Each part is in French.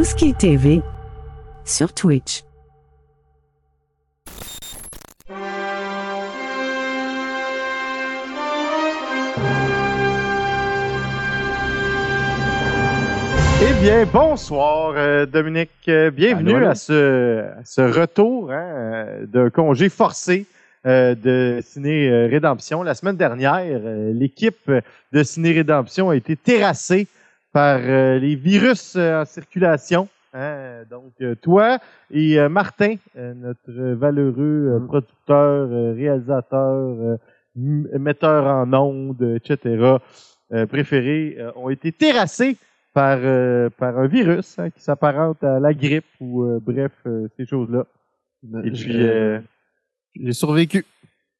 Tout ce qui est TV sur Twitch. Eh bien, bonsoir, euh, Dominique. Euh, bienvenue Allô, allô. à ce, à ce retour hein, euh, d'un congé forcé euh, de Ciné Rédemption. La semaine dernière, euh, l'équipe de Ciné Rédemption a été terrassée par euh, les virus euh, en circulation. hein. Donc, euh, toi et euh, Martin, euh, notre valeureux euh, Mm. producteur, euh, réalisateur, euh, metteur en ondes, etc., euh, préférés, euh, ont été terrassés par, euh, par un virus hein, qui s'apparente à la grippe ou euh, bref, euh, ces choses-là. Et puis, euh, J'ai survécu.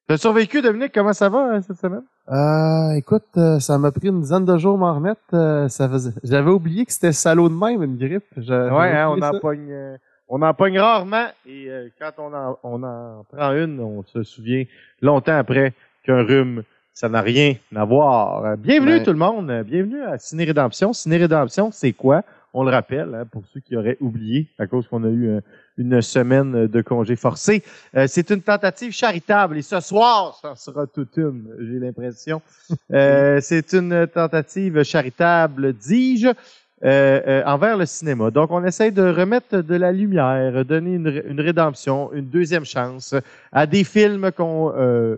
T'as survécu, Dominique? Comment ça va hein, cette semaine? Euh, écoute, euh, ça m'a pris une dizaine de jours à m'en remettre. euh, ça faisait... J'avais oublié que c'était salaud de même, une grippe. J'avais Ouais, hein, on en pogne, euh, on en pogne rarement et euh, quand on en, on en prend une, on se souvient longtemps après qu'un rhume, ça n'a rien à voir. Euh, Bienvenue tout le monde, euh, bienvenue à Ciné Rédemption. Ciné Rédemption, c'est quoi? On le rappelle, hein, pour ceux qui auraient oublié, à cause qu'on a eu euh, une semaine de congé forcé. Euh, c'est une tentative charitable et ce soir, ça sera toute une, j'ai l'impression. Euh, c'est une tentative charitable, dis-je, euh, euh, envers le cinéma. Donc, on essaie de remettre de la lumière, donner une, une rédemption, une deuxième chance à des films qu'on euh,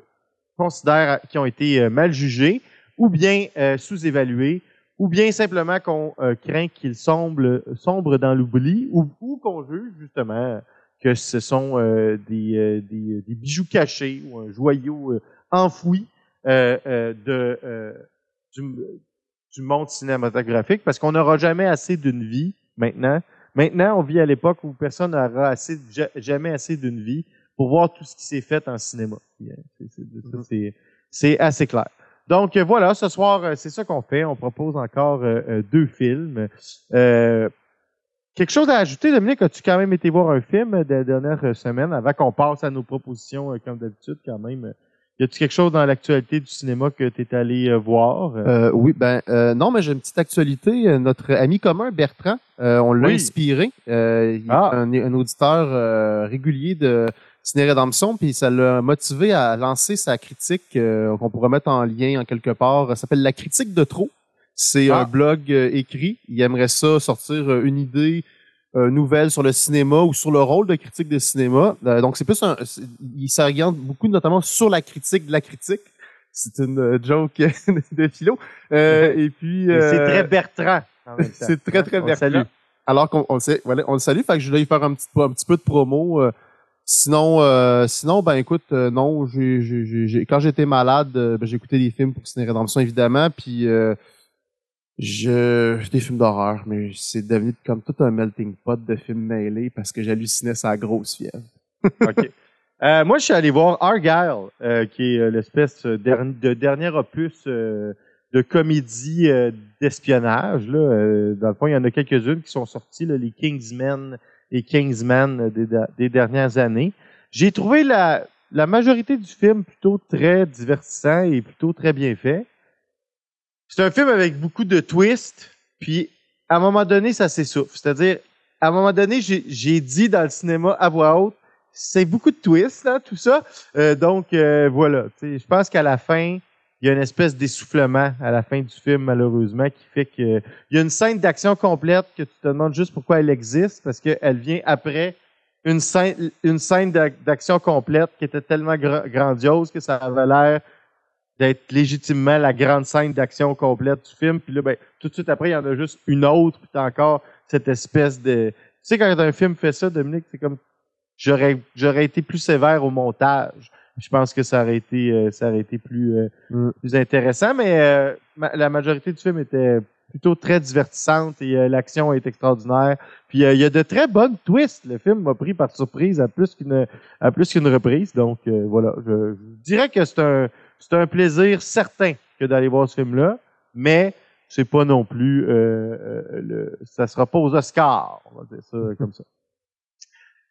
considère qui ont été euh, mal jugés ou bien euh, sous-évalués ou bien simplement qu'on euh, craint qu'ils sombrent, sombrent dans l'oubli ou, qu'on juge justement que ce sont euh, des, euh, des, bijoux cachés ou un joyau enfoui de, du, monde cinématographique parce qu'on n'aura jamais assez d'une vie maintenant. Maintenant, on vit à l'époque où personne n'aura jamais assez d'une vie pour voir tout ce qui s'est fait en cinéma. C'est assez clair. Donc euh, voilà, ce soir, euh, c'est ça qu'on fait. On propose encore euh, euh, deux films. Euh, quelque chose à ajouter, Dominique? As-tu quand même été voir un film de la dernière semaine avant qu'on passe à nos propositions euh, comme d'habitude quand même? Y a-tu quelque chose dans l'actualité du cinéma que tu es allé euh, voir? Euh, oui, ben euh, non, mais j'ai une petite actualité. Notre ami commun Bertrand, euh, on l'a Oui. inspiré. Euh, il est Ah. un, un auditeur euh, régulier de Ciné Rédemption, puis ça l'a motivé à lancer sa critique euh, qu'on pourrait mettre en lien en quelque part. Ça s'appelle La critique de trop. C'est Ah. un blog euh, écrit. Il aimerait ça sortir euh, une idée euh, nouvelle sur le cinéma ou sur le rôle de critique de cinéma. Euh, donc c'est plus un, il s'oriente beaucoup notamment sur la critique de la critique. C'est une joke de philo. Euh, et puis C'est très Bertrand. c'est très très Bertrand. Alors qu'on on le sait- voilà, on le salue, fait que je voulais lui faire un petit, un petit peu de promo. Sinon, euh, sinon, ben écoute, euh, non, quand j'étais malade, euh, ben, écouté des films pour Ciné Rédemption évidemment, puis euh, je des films d'horreur, mais c'est devenu comme tout un melting pot de films mêlés parce que j'hallucinais sa grosse fièvre. Euh, moi, je suis allé voir Argyle, qui est l'espèce de dernier opus de comédie d'espionnage. Là. Dans le fond, il y en a quelques-unes qui sont sorties, là, les Kingsmen et Kingsman des, da- des dernières années. J'ai trouvé la, majorité du film plutôt très divertissant et plutôt très bien fait. C'est un film avec beaucoup de twists, puis à un moment donné, ça s'essouffle. C'est-à-dire, à un moment donné, j'ai dit dans le cinéma à voix haute, c'est beaucoup de twists, là, tout ça. Euh, donc, euh, voilà. Je pense qu'à la fin, il y a une espèce d'essoufflement à la fin du film, malheureusement, qui fait que il y a une scène d'action complète que tu te demandes juste pourquoi elle existe, parce qu'elle vient après une scène, d'action complète qui était tellement gra- grandiose que ça avait l'air d'être légitimement la grande scène d'action complète du film. Puis là, ben, tout de suite après, il y en a juste une autre, puis t'as encore cette espèce de... Tu sais, quand un film fait ça, Dominique, c'est comme... J'aurais été plus sévère au montage. Je pense que ça aurait été, euh, ça aurait été plus, euh, Mm. plus intéressant, mais euh, ma- la majorité du film était plutôt très divertissante et euh, l'action est extraordinaire. Puis euh, il y a de très bonnes twists. Le film m'a pris par surprise à plus qu'une à plus qu'une reprise. Donc euh, voilà, je, je dirais que c'est un c'est un plaisir certain que d'aller voir ce film-là, mais c'est pas non plus le ça sera pas aux Oscars, on va dire ça comme ça.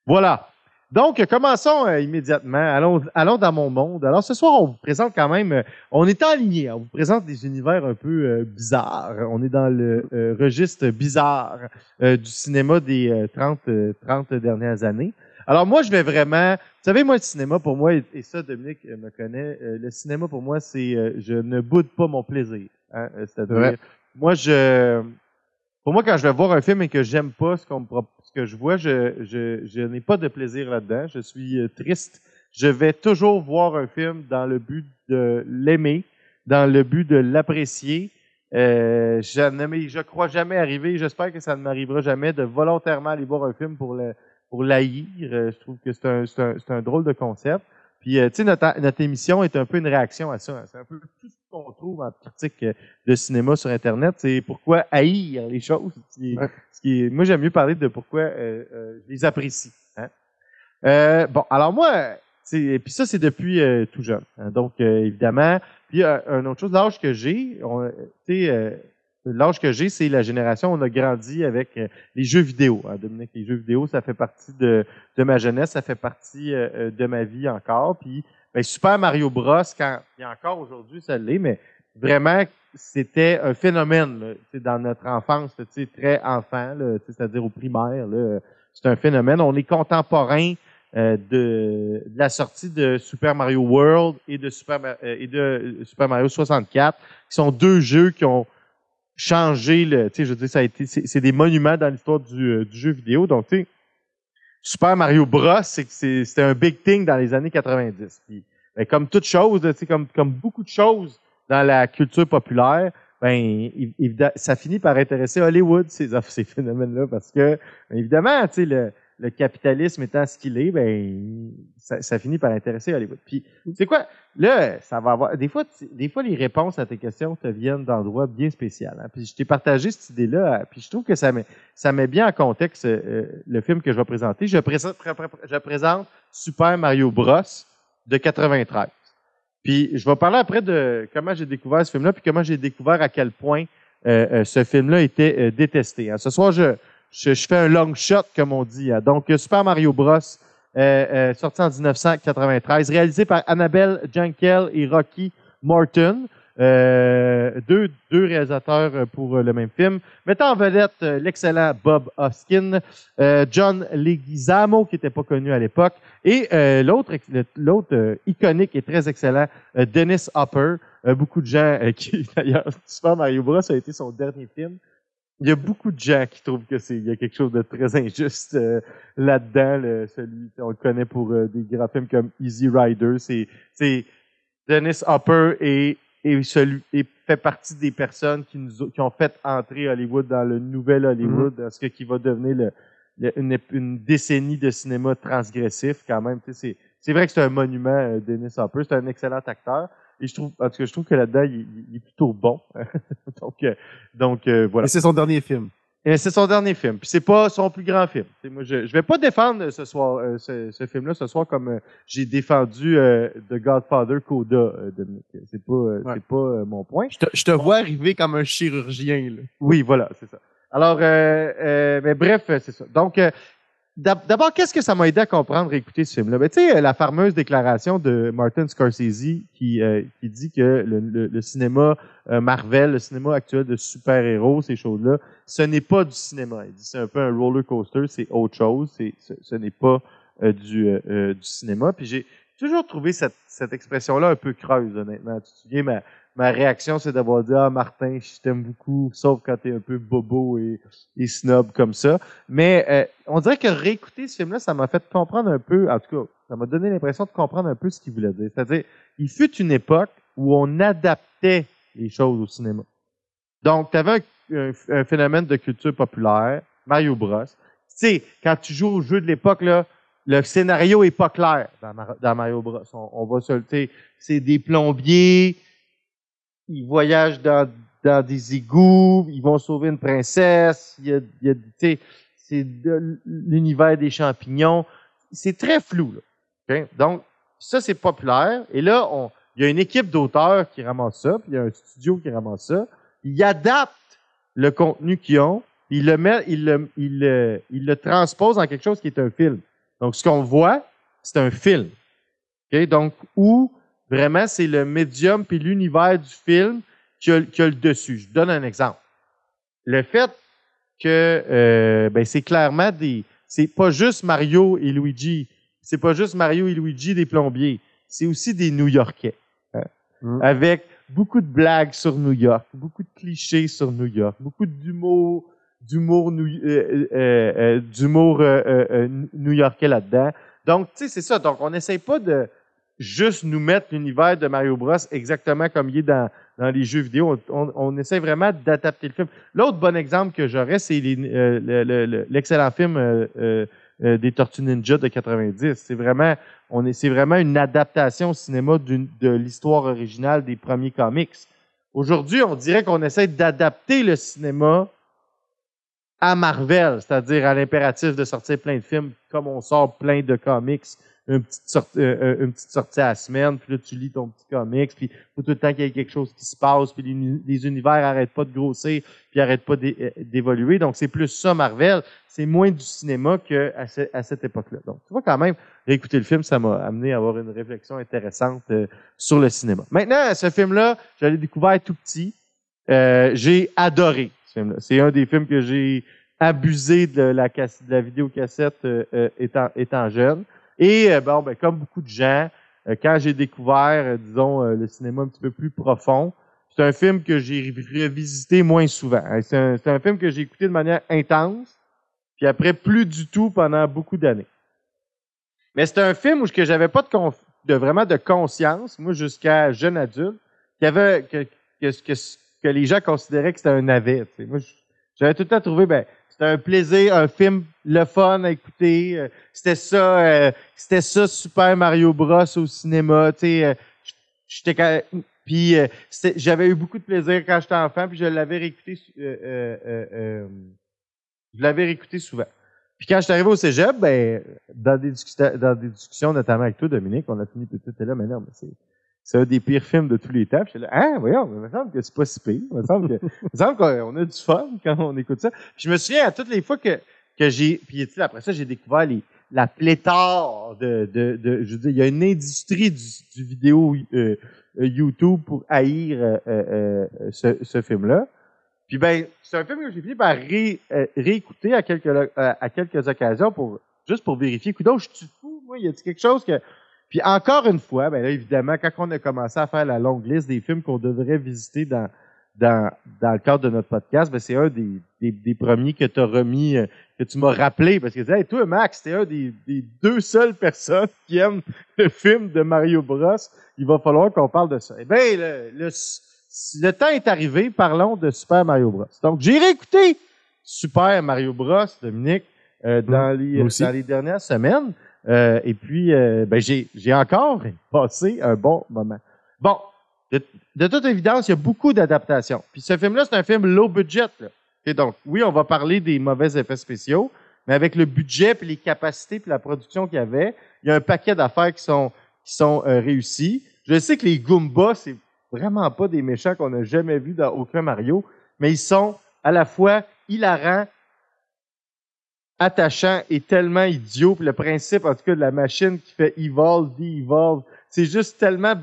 Voilà. Donc, commençons euh, immédiatement. Allons, allons dans mon monde. Alors, ce soir, on vous présente quand même, euh, on est en ligne. On vous présente des univers un peu euh, bizarres. On est dans le registre bizarre du cinéma des euh, 30, euh, 30 dernières années. Alors, moi, je vais vraiment, vous savez, moi, le cinéma, pour moi, et, et ça, Dominique me connaît, le cinéma, pour moi, c'est, je ne boude pas mon plaisir. Hein, C'est-à-dire, Ouais. moi, je, pour moi, quand je vais voir un film et que j'aime pas ce qu'on me pro- ce que je vois, je, n'ai pas de plaisir là-dedans. Je suis euh, triste. Je vais toujours voir un film dans le but de l'aimer, dans le but de l'apprécier. Euh, je ne crois jamais arriver. J'espère que ça ne m'arrivera jamais de volontairement aller voir un film pour le pour l'haïr. Euh, je trouve que c'est un, un, un drôle de concept. Puis, tu sais, notre, notre émission est un peu une réaction à ça. hein. C'est un peu tout ce qu'on trouve en critique euh, de cinéma sur Internet. C'est pourquoi haïr les choses. Ce qui est- Ouais. ce qui est- moi, j'aime mieux parler de pourquoi euh, euh, je les apprécie. hein. Euh, bon, alors moi, c'est puis ça, c'est depuis tout jeune. hein. Donc, évidemment, puis une autre chose, l'âge que j'ai, on, tu sais, l'âge que j'ai, c'est la génération, on a grandi avec les jeux vidéo. Hein, Dominique, les jeux vidéo, ça fait partie de, de ma jeunesse, ça fait partie de ma vie encore. Puis, ben, Super Mario Bros, quand, et encore aujourd'hui, ça l'est, mais vraiment, c'était un phénomène là, dans notre enfance, très enfant, c'est-à-dire au primaire. C'est un phénomène. On est contemporain euh, de, de la sortie de Super Mario World et de Super, euh, et de euh, Super Mario 64, qui sont deux jeux qui ont changé le. Je veux dire, ça a été, c'est c'est des monuments dans l'histoire du, euh, du jeu vidéo. Donc, tu sais, Super Mario Bros, c'était un big thing dans les années 90. Puis, ben, comme toute chose, comme, comme beaucoup de choses dans la culture populaire, ben, ça finit par intéresser Hollywood, ces, ces phénomènes-là, parce que, évidemment, tu sais, le, capitalisme étant ce qu'il est, ben, ça, ça finit par intéresser Hollywood. Puis, c'est quoi? Là, ça va avoir. Des fois, des fois, les réponses à tes questions te viennent d'endroits bien spéciaux. hein. Puis, je t'ai partagé cette idée-là. euh, Puis, je trouve que ça met, ça met bien en contexte euh, le film que je vais présenter. Je présente, pré- pré- je présente Super Mario Bros. de 93. Puis, je vais parler après de comment j'ai découvert ce film-là, puis comment j'ai découvert à quel point euh, euh, ce film-là était euh, détesté. hein. Ce soir, je, je, je fais un long shot, comme on dit. hein. Donc, Super Mario Bros. euh, euh, sorti en 1993, réalisé par Annabelle Jankel et Rocky Morton, euh, deux, deux réalisateurs euh, pour euh, le même film, mettant en vedette l'excellent Bob Hoskin, euh, John Leguizamo, qui n'était pas connu à l'époque, et l'autre l'autre iconique et très excellent, Dennis Hopper. Beaucoup de gens qui, d'ailleurs, Super Mario Bros. a été son dernier film. Il y a beaucoup de gens qui trouvent que c'est il y a quelque chose de très injuste euh, là-dedans. le- celui, on le connaît pour euh, des grands films comme Easy Rider. C'est c'est Dennis Hopper et et celui et fait partie des personnes qui nous ont- qui ont fait entrer Hollywood dans le nouvel Hollywood, dans ce que- qui va devenir le, le- une, une décennie de cinéma transgressif quand même. Tu sais, C'est c'est vrai que c'est un monument, euh, Dennis Hopper. C'est un excellent acteur. Et je trouve, en tout cas, je trouve que là-dedans, il, est plutôt bon. donc, euh, donc euh, voilà. Et c'est son dernier film. Et c'est son dernier film. Puis c'est pas son plus grand film. Moi, je, je vais pas défendre ce soir, euh, ce, ce film-là ce soir comme euh, j'ai défendu euh, The Godfather Coda. Euh, c'est pas, euh, Ouais. c'est pas mon point. Je te, je te vois arriver comme un chirurgien. Là. Oui, voilà, c'est ça. Alors, euh, euh, mais bref, c'est ça. Donc, euh, d'abord, qu'est-ce que ça m'a aidé à comprendre et écouter ce film-là? Ben, tu sais, euh, la fameuse déclaration de Martin Scorsese qui, euh, dit que le, cinéma euh, Marvel, le cinéma actuel de super-héros, ces choses-là, ce n'est pas du cinéma. Il dit c'est un peu un roller coaster, c'est autre chose, c'est, ce, n'est pas du, du cinéma. Puis j'ai toujours trouvé cette, cette expression-là un peu creuse, honnêtement. Tu te souviens, ma, ma réaction, c'est d'avoir dit Ah, Martin, je t'aime beaucoup, sauf quand t'es un peu bobo et, et snob comme ça. Mais euh, on dirait que réécouter ce film-là, ça m'a fait comprendre un peu, en tout cas, ça m'a donné l'impression de comprendre un peu ce qu'il voulait dire. C'est-à-dire, il fut une époque où on adaptait les choses au cinéma. Donc, tu avais un, un- un phénomène de culture populaire, Mario Bros. Tu sais, quand tu joues au jeu de l'époque, là, le scénario est pas clair dans, dans Mario Bros. On, on va se le, c'est des plombiers, ils voyagent dans, dans des égouts, ils vont sauver une princesse, il y a, y a c'est de l'univers des champignons. C'est très flou, là. OK? Donc, ça, c'est populaire. Et là, on, il y a une équipe d'auteurs qui ramasse ça, puis il y a un studio qui ramasse ça. Ils adaptent le contenu qu'ils ont, ils le mettent, ils le, ils le, ils le transposent en quelque chose qui est un film. Donc, ce qu'on voit, c'est un film. OK? Donc, où vraiment c'est le médium puis l'univers du film qui a, qui a le dessus. Je donne un exemple. Le fait que euh, ben, c'est clairement des. C'est pas juste Mario et Luigi. C'est pas juste Mario et Luigi des plombiers. C'est aussi des New-Yorkais. hein, Mm. Avec beaucoup de blagues sur New York, beaucoup de clichés sur New York, beaucoup d'humour, d'humour new- euh, euh, euh, new-yorkais là-dedans. Donc, tu sais, c'est ça. Donc, on n'essaye pas de juste nous mettre l'univers de Mario Bros exactement comme il est dans, dans les jeux vidéo. On, on, on essaie vraiment d'adapter le film. L'autre bon exemple que j'aurais, c'est euh, le- le- le- l'excellent film euh, euh, des Tortues Ninja de 90. C'est vraiment, on est, c'est vraiment une adaptation au cinéma d'une- de l'histoire originale des premiers comics. Aujourd'hui, on dirait qu'on essaie d'adapter le cinéma à Marvel, c'est-à-dire à l'impératif de sortir plein de films, comme on sort plein de comics, une petite, sortie, euh, euh, une petite sortie à la semaine, puis là tu lis ton petit comics, puis tout le temps qu'il y ait quelque chose qui se passe, puis les, uni- les univers arrêtent pas de grossir, puis arrêtent pas euh, d'évoluer. Donc c'est plus ça Marvel, c'est moins du cinéma qu'à cette époque-là. Donc tu vois quand même, réécouter le film, ça m'a amené à avoir une réflexion intéressante sur le cinéma. Maintenant, ce film-là, je l'ai découvert tout petit. J'ai adoré C'est un des films que j'ai abusé de la, de la vidéocassette euh, euh, étant, étant jeune. Et euh, bon, ben, comme beaucoup de gens, euh, quand j'ai découvert, disons, le cinéma un petit peu plus profond, c'est un film que j'ai revisité moins souvent. Hein. C'est un, un film que j'ai écouté de manière intense, puis après plus du tout pendant beaucoup d'années. Mais c'est un film où que j'avais pas de, de vraiment de conscience, moi jusqu'à jeune adulte, qu'il avait que, que, que, que les gens considéraient que c'était un navet. Moi, j'avais tout le temps trouvé, ben, c'était un plaisir, un film le fun à écouter. euh, C'était ça, euh, c'était ça Super Mario Bros au cinéma. Euh, j'étais puis euh, j'avais eu beaucoup de plaisir quand j'étais enfant, puis je l'avais réécouté, euh, euh, je l'avais réécouté souvent. Puis quand je suis arrivé au cégep, ben, dans des, discussions, notamment avec toi, Dominique, on a fini tout là, mais non, mais c'est, c'est un des pires films de tous les temps. Puis là, ah, voyons, mais il me semble que c'est pas si pire. Il me semble que, me semble qu'on a du fun quand on écoute ça. Je me souviens à toutes les fois que, que j'ai, puis après ça, j'ai découvert les, la pléthore de, de, de, je veux dire, il y a une industrie du, du vidéo euh, euh, YouTube pour haïr euh, euh, euh, ce, ce film-là. Puis ben, c'est un film que j'ai fini par ré, euh, réécouter à quelques, à quelques occasions pour juste pour vérifier. Écoute, je suis fou, moi, il y a quelque chose que. Puis encore une fois, ben là, évidemment, quand on a commencé à faire la longue liste des films qu'on devrait visiter dans, dans, dans le cadre de notre podcast, ben c'est un des, des, des premiers que tu as remis, euh, que tu m'as rappelé, parce que tu disais, hey, toi, Max, t'es un des, des deux seules personnes qui aiment le film de Mario Bros. Il va falloir qu'on parle de ça. Eh bien, le, le, le temps est arrivé, parlons de Super Mario Bros. Donc, j'ai réécouté Super Mario Bros, Dominique, euh, dans, les, dans les dernières semaines. Euh, et puis, euh, ben, j'ai, encore passé un bon moment. Bon, de, de toute évidence, il y a beaucoup d'adaptations. Puis ce film-là, c'est un film low budget. Là. Et donc, oui, on va parler des mauvais effets spéciaux, mais avec le budget, puis les capacités, puis la production qu'il y avait, il y a un paquet d'affaires qui sont, qui sont euh, réussies. Je sais que les Goombas, c'est vraiment pas des méchants qu'on n'a jamais vus dans aucun Mario, mais ils sont à la fois hilarants, attachants et tellement idiots. Puis le principe, en tout cas, de la machine qui fait evolve, de-evolve, c'est juste tellement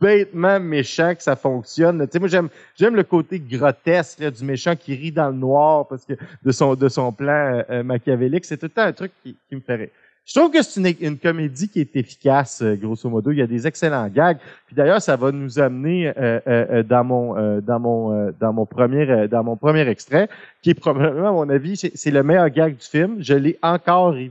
bêtement méchant que ça fonctionne. Tu sais, moi, j'aime, j'aime le côté grotesque là, du méchant qui rit dans le noir parce que de son, de son plan euh, euh, machiavélique. C'est tout le temps un truc qui, qui me ferait. Je trouve que c'est une, une comédie qui est efficace, euh, grosso modo. Il y a des excellents gags. Puis d'ailleurs, ça va nous amener euh, euh, euh, dans mon euh, dans mon euh, dans mon premier dans mon premier extrait, qui est probablement, à mon avis, c'est, le meilleur gag du film. Je l'ai encore ri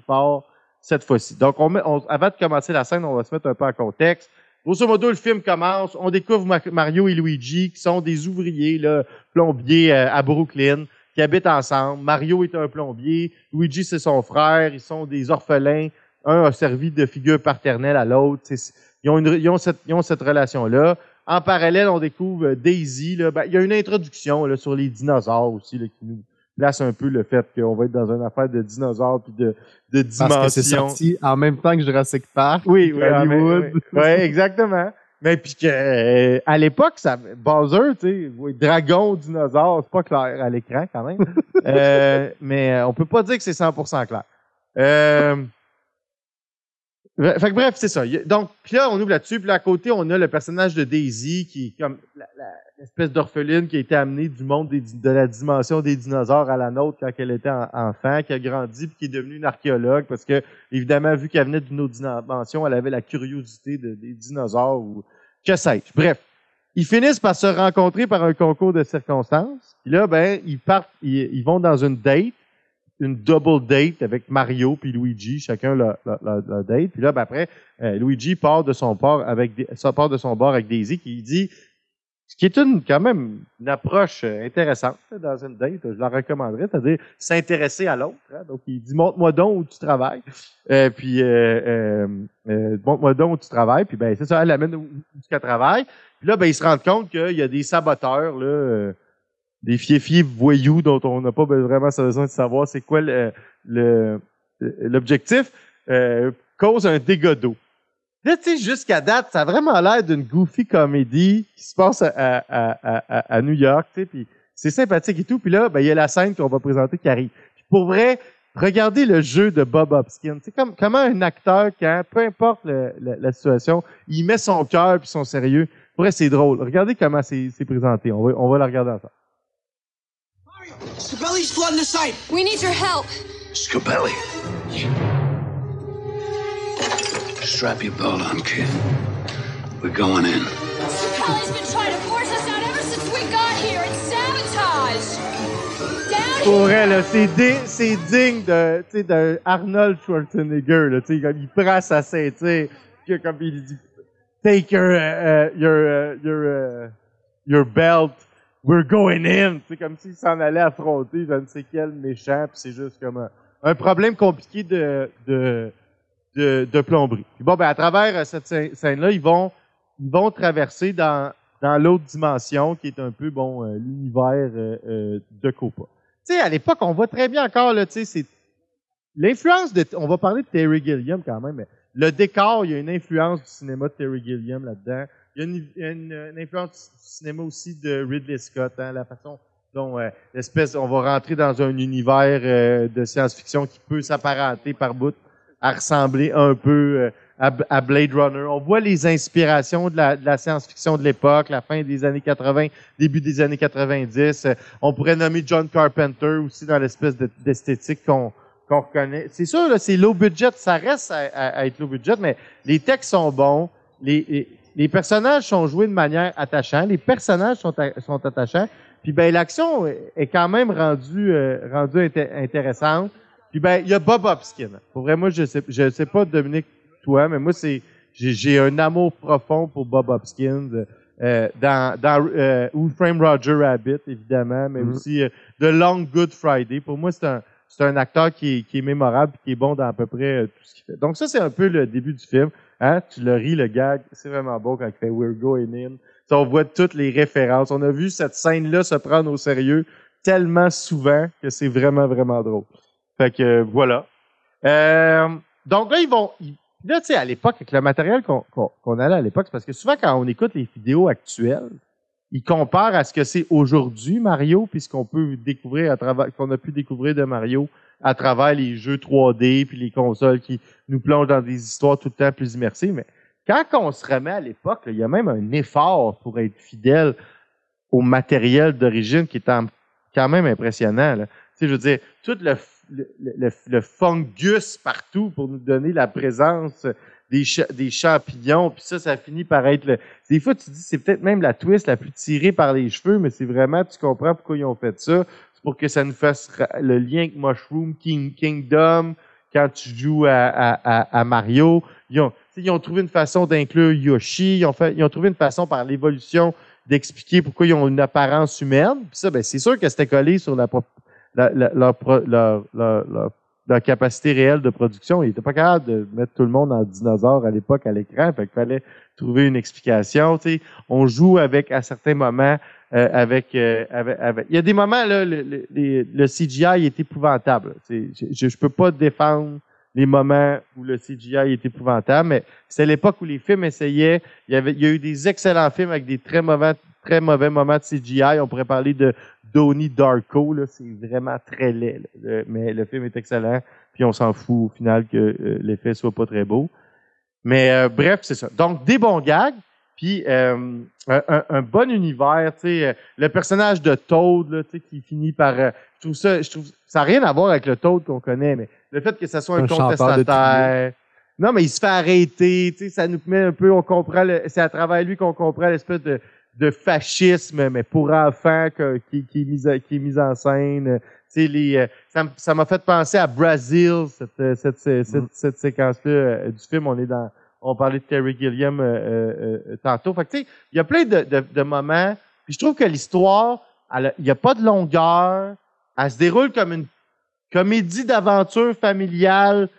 cette fois-ci. Donc, on met, on- avant de commencer la scène, on va se mettre un peu en contexte. Grosso modo, le film commence. On découvre Ma- Mario et Luigi, qui sont des ouvriers là, plombiers à Brooklyn, qui habitent ensemble. Mario est un plombier. Luigi, c'est son frère. Ils sont des orphelins. Un a servi de figure paternelle à l'autre. Ils ont, une, ils ont cette, ils ont cette relation-là. En parallèle, on découvre euh, Daisy. Là. Ben, il y a une introduction là, sur les dinosaures aussi là, qui nous place un peu le fait qu'on va être dans une affaire de dinosaures puis de, de Parce que c'est dimensions. sorti en même temps que Jurassic Park. Oui, oui, ah, Hollywood. mais- oui. Exactement. Mais puis que euh, à l'époque, ça Bowser, tu sais, dragon, dinosaure, c'est pas clair à l'écran quand même. Euh, mais euh, on peut pas dire que c'est 100% clair. Euh, Fait bref, c'est ça. Donc, puis là, on ouvre là-dessus. Puis là, à côté, on a le personnage de Daisy, qui est comme l'espèce d'orpheline qui a été amenée du monde de la dimension des dinosaures à la nôtre quand elle était en- enfant, qui a grandi puis qui est devenue une archéologue parce que, évidemment, vu qu'elle venait d'une autre dimension, elle avait la curiosité de- des dinosaures ou que. Bref. Ils finissent par se rencontrer par un concours de circonstances. Puis là, ben, ils partent, ils vont dans une date une double date avec Mario puis Luigi, chacun leur- leur- leur date. Puis là, ben après, euh, Luigi part de son port avec ça part de son bord avec Daisy qui dit ce qui est une quand même une approche euh, intéressante dans une date, je la recommanderais, c'est-à-dire s'intéresser à l'autre. hein. Donc il dit montre-moi donc où tu travailles, Euh, puis euh, euh, euh, montre-moi donc où tu travailles, puis ben c'est ça, elle l'amène où, où tu travailles. Puis là, ben ils se rendent compte qu'il y a des saboteurs là. Des fiefs voyous dont on n'a pas vraiment besoin de savoir c'est quoi le- le- l'objectif, euh, cause un dégât d'eau. Là, tu sais, jusqu'à date, ça a vraiment l'air d'une goofy comédie qui se passe à, à, à, à, New York, tu sais, puis c'est sympathique et tout. Puis là, ben, il y a la scène qu'on va présenter qui arrive. Puis pour vrai, regardez le jeu de Bob Hopkins. C'est comme comment un acteur, quand, peu importe le- le- la situation, il met son cœur puis son sérieux. Pour vrai, c'est drôle. Regardez comment c'est présenté. On va, on va le regarder ensemble. Scabelli's flooding the site. We need your help. Scabelli. Strap your belt on, kid. We're going in. Capelli's been trying to force us out ever since we got here. It's sabotage. Down Pour vrai, là, c'est di- c'est digne de, tu sais, de Arnold Schwarzenegger, là, tu sais, comme il prend sa ceinture, que comme il dit, take your, uh, uh, your, uh, your, uh, your belt, we're going in, sais, comme s'il s'en allait affronter je ne sais quel méchant, puis c'est juste comme un, un problème compliqué de, de, de, de plomberie. Puis bon, ben, à travers euh, cette scè- scène-là, ils vont, ils vont traverser dans, dans l'autre dimension, qui est un peu, bon, euh, l'univers euh, de Copa tu sais, à l'époque, on voit très bien encore, là, tu sais, c'est l'influence de, on va parler de Terry Gilliam quand même, mais le décor, il y a une influence du cinéma de Terry Gilliam là-dedans. Il y a une, une- une influence du cinéma aussi de Ridley Scott, hein, la façon dont euh, l'espèce, on va rentrer dans un univers euh, de science-fiction qui peut s'apparenter par bout à ressembler un peu euh, à, à Blade Runner. On voit les inspirations de la, de la science-fiction de l'époque, la fin des années 80, début des années 90. Euh, on pourrait nommer John Carpenter aussi dans l'espèce de- d'esthétique qu'on qu'on reconnaît. C'est sûr, c'est low budget, ça reste à, à- à être low budget, mais les textes sont bons, les, les, les personnages sont joués de manière attachante, les personnages sont, attachants, puis ben l'action est- quand même rendue euh, rendue inté- intéressante. Puis ben il y a Bob Hopkins. Pour vrai, moi je sais je sais pas Dominique toi, mais moi c'est j'ai un amour profond pour Bob Hopkins. euh, dans dans euh, Who Framed Roger Rabbit évidemment, mais Mhm. aussi euh, The Long Good Friday. Pour moi c'est un c'est un acteur qui est, qui est mémorable et qui est bon dans à peu près euh, tout ce qu'il fait. Donc ça c'est un peu le début du film. Hein? Tu le ris le gag, c'est vraiment beau quand il fait We're going in. On voit toutes les références. On a vu cette scène-là se prendre au sérieux tellement souvent que c'est vraiment, vraiment drôle. Fait que voilà. Euh, donc là, ils vont. là, tu sais, à l'époque, avec le matériel qu'on qu'on qu'on allait à l'époque, c'est parce que souvent, quand on écoute les vidéos actuelles, ils comparent à ce que c'est aujourd'hui Mario, puis ce qu'on peut découvrir à travers, qu'on a pu découvrir de Mario à travers les jeux 3D puis les consoles qui nous plongent dans des histoires tout le temps plus immersives. Mais quand on se remet à l'époque, il y a même un effort pour être fidèle au matériel d'origine qui est quand même impressionnant. Là. Tu sais, je veux dire, tout le fungus partout pour nous donner la présence des, des champignons, puis ça, ça finit par être le... Des fois, tu dis, c'est peut-être même la twist la plus tirée par les cheveux, mais c'est vraiment, tu comprends pourquoi ils ont fait ça. C'est pour que ça nous fasse le lien avec Mushroom King, Kingdom, quand tu joues à, à, à, à Mario. Ils ont, ils ont trouvé une façon d'inclure Yoshi, ils ont, fait, ils ont trouvé une façon par l'évolution d'expliquer pourquoi ils ont une apparence humaine. Puis ça, ben, c'est sûr que c'était collé sur la, la, la- leur, leur, leur- leur capacité réelle de production. Ils n'étaient pas capables de mettre tout le monde en dinosaure à l'époque à l'écran. Fait qu'il fallait trouver une explication. Tu sais, on joue avec, à certains moments, euh, avec, euh, avec, avec- Il y a des moments, là, le, le, le CGI est épouvantable. Je, je peux pas défendre les moments où le CGI est épouvantable, mais c'est l'époque où les films essayaient. Il y, avait, il y a eu des excellents films avec des très mauvais, très mauvais moments de CGI. On pourrait parler de Donnie Darko, là, c'est vraiment très laid. là. Mais le film est excellent, puis on s'en fout au final que euh, l'effet soit pas très beau. Mais euh, bref, c'est ça. Donc, des bons gags, puis euh, un, un- bon univers, tu sais, euh, le personnage de Toad, là, tu sais, qui finit par... euh, je trouve ça, je trouve, ça n'a rien à voir avec le Toad qu'on connaît, mais le fait que ça soit un, Un contestataire... Non, mais il se fait arrêter, tu sais, ça nous met un peu, on comprend, le- c'est à travers lui qu'on comprend l'espèce de, de fascisme, mais pour enfants que- qui, qui, est mis, à- qui est mis en scène. euh, Tu sais, les, euh, ça m'a fait penser à Brazil, cette, euh, cette, cette, cette, Mm. cette séquence-là du film. On est dans, on parlait de Terry Gilliam euh, euh, euh, tantôt. Fait que, tu sais, il y a plein de, de, de moments. Puis je trouve que l'histoire, il n'y a pas de longueur. Elle se déroule comme une comédie d'aventure familiale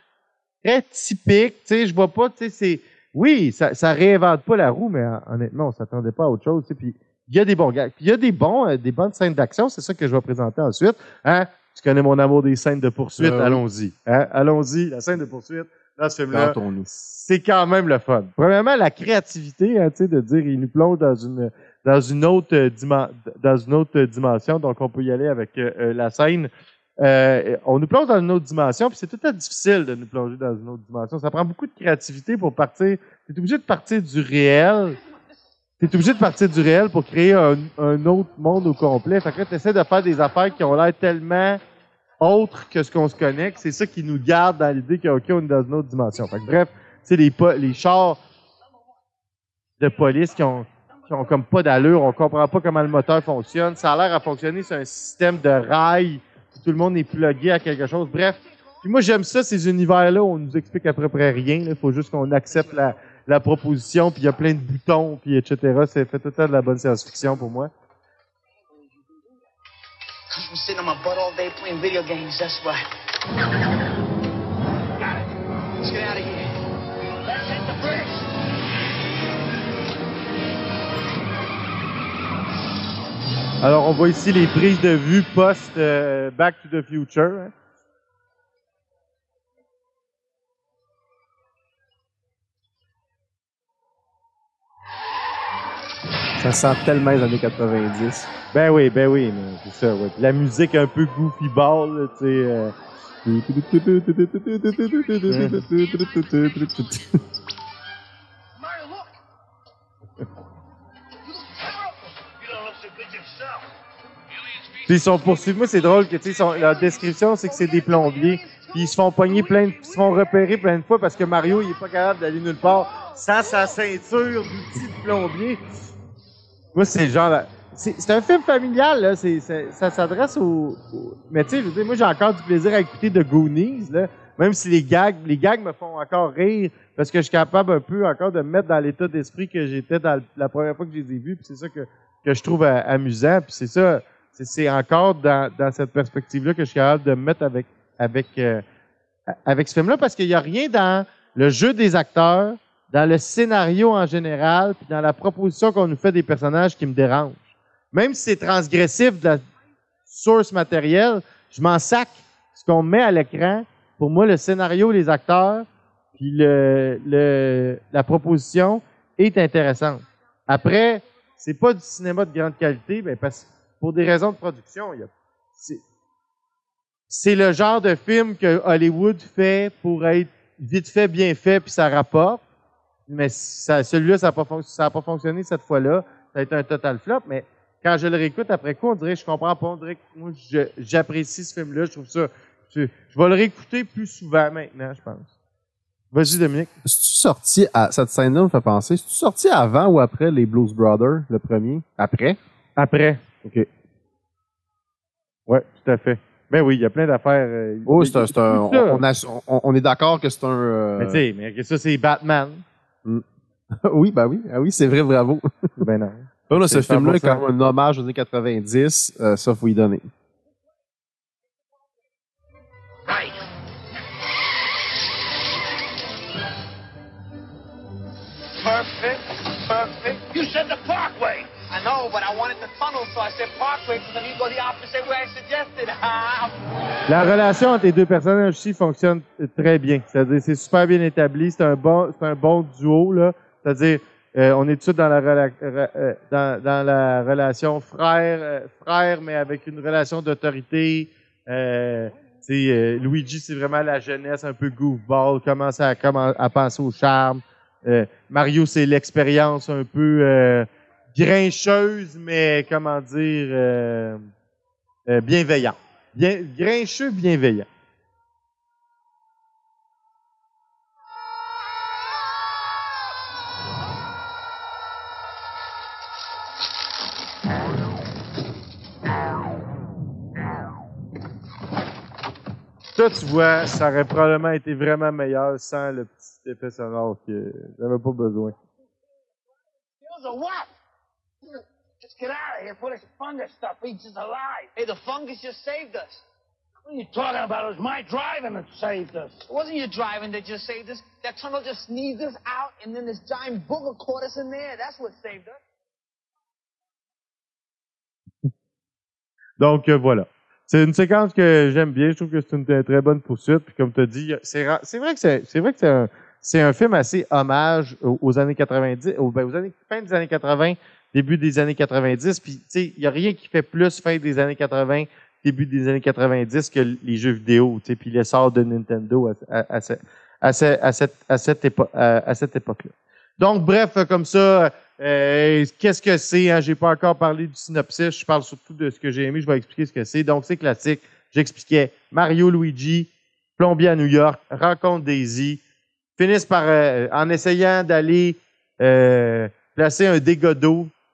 très typique. Tu sais, je vois pas, tu sais, c'est, oui, ça, ça réinvente pas la roue, mais hon- honnêtement, on s'attendait pas à autre chose. tu sais. Puis il y a des bons gars. Puis il y a des bons, euh, des bonnes scènes d'action. C'est ça que je vais présenter ensuite. Hein? Tu connais mon amour des scènes de poursuite. Euh, oui. Allons-y. Hein? Allons-y. La scène de poursuite dans ce film-là c'est quand même le fun. Premièrement, la créativité, hein, tu sais, de dire il nous plonge dans une dans une autre euh, dans une autre euh, dimension, donc on peut y aller avec euh, la scène. Euh, on nous plonge dans une autre dimension, puis c'est tout à fait difficile de nous plonger dans une autre dimension. Ça prend beaucoup de créativité pour partir. Tu es obligé de partir du réel. Tu es obligé de partir du réel pour créer un, un autre monde au complet. Fait que de faire des affaires qui ont l'air tellement autres que ce qu'on se connaît, que c'est ça qui nous garde dans l'idée qu'on est dans une autre dimension. Fait que bref, tu les, les chars de police qui ont, qui ont comme pas d'allure, on comprend pas comment le moteur fonctionne. Ça a l'air à fonctionner sur un système de rails, tout le monde est plugué à quelque chose. Bref, puis moi j'aime ça, ces univers-là, on nous explique à peu près rien. Il faut juste qu'on accepte la, proposition, puis il y a plein de boutons, puis etc. C'est fait tout temps de la bonne science-fiction pour moi. Let's get out of here. Alors, on voit ici les prises de vue post euh, Back to the Future. hein. Ça sent tellement les années 90. Ben oui, ben oui, mais c'est ça. Ouais. La musique un peu goofy ball, tu sais. euh, Ils sont poursuivis. Moi, c'est drôle que, tu sais, leur description, c'est que c'est des plombiers. Puis ils se font pogner plein de, ils se font repérer plein de fois parce que Mario, il est pas capable d'aller nulle part sans sa ceinture d'outils de plombier. Moi, c'est genre, c'est un film familial, là. Ça s'adresse aux- mais tu sais, je moi, j'ai encore du plaisir à écouter The Goonies, là. Même si les gags, les gags me font encore rire parce que je suis capable un peu encore de me mettre dans l'état d'esprit que j'étais la première fois que je les ai vus. Puis c'est ça que, que je trouve a- amusant. Puis c'est ça, c'est, encore dans, dans cette perspective-là que je suis capable de me mettre avec, avec, euh, avec ce film-là parce qu'il n'y a rien dans le jeu des acteurs, dans le scénario en général, puis dans la proposition qu'on nous fait des personnages qui me dérange. Même si c'est transgressif de la source matérielle, je m'en sac. Ce qu'on met à l'écran, pour moi, le scénario, les acteurs, puis le, le, la proposition est intéressante. Après, c'est pas du cinéma de grande qualité, mais parce pour des raisons de production, il y a, c'est, c'est le genre de film que Hollywood fait pour être vite fait, bien fait, puis ça rapporte. Mais ça, celui-là, ça n'a pas, fonctionné cette fois-là. Ça a été un total flop. Mais quand je le réécoute après coup, on dirait que je comprends pas. On dirait que moi, je- j'apprécie ce film-là. Je trouve ça. Je, je vais le réécouter plus souvent maintenant, je pense. Vas-y, Dominique. C'est-tu sorti à, cette scène-là me fait penser, c'est-tu sorti avant ou après les Blues Brothers, le premier? Après? Après. OK. Ouais, tout à fait. Ben oui, il y a plein d'affaires. euh, Oh, c'est un, c'est un- tout ça. on, a- on- on est d'accord que c'est un, euh, Mais tu sais, mais que ça, c'est Batman. oui, bah oui, ah oui, c'est vrai, bravo. Ben non. Là, ce C'est film-là est 100%. comme un hommage aux années 90, euh, ça, faut y donner. La relation entre les deux personnages aussi fonctionne très bien. C'est-à-dire, c'est super bien établi. C'est un bon, c'est un bon duo là. C'est-à-dire, euh, on est tout dans la euh, dans, la relation frère, euh, frère, mais avec une relation d'autorité. Luigi, c'est vraiment la jeunesse un peu goofball, commence à, à penser au charme. Mario, c'est l'expérience un peu grincheuse, mais comment dire, euh, euh, bienveillant. Bien, grincheux, bienveillant. Ça, tu vois, ça aurait probablement été vraiment meilleur sans le petit effet sonore que j'avais pas besoin. Feels a what? Just get out of here before this fungus stuff eats us alive. Hey, the fungus just saved us. What are you talking about? It was my driving that saved us. It wasn't your driving that just saved us. That tunnel just sneezed us out, and then this giant booger caught us in there. That's what saved us. Donc voilà. C'est une séquence que j'aime bien. Je trouve que c'est une très- bonne poursuite. Puis comme tu as dit, c'est ra- c'est vrai que c'est c'est vrai que c'est un, c'est un film assez hommage aux, aux années 90, aux, ben, aux années fin des années 80, début des années 90. Puis tu sais, il y a rien qui fait plus fin des années 80, début des années 90 que les jeux vidéo. Tu sais, puis l'essor de Nintendo à, à, à, à, ce- à cette à cette à, cette époque-là. Donc bref, comme ça. Euh, Qu'est-ce que c'est? Hein? J'ai pas encore parlé du synopsis. Je parle surtout de ce que j'ai aimé. Je vais expliquer ce que c'est. Donc, c'est classique. J'expliquais Mario Luigi, plombier à New York, rencontre Daisy, finissent par, euh, en essayant d'aller euh, placer un dégât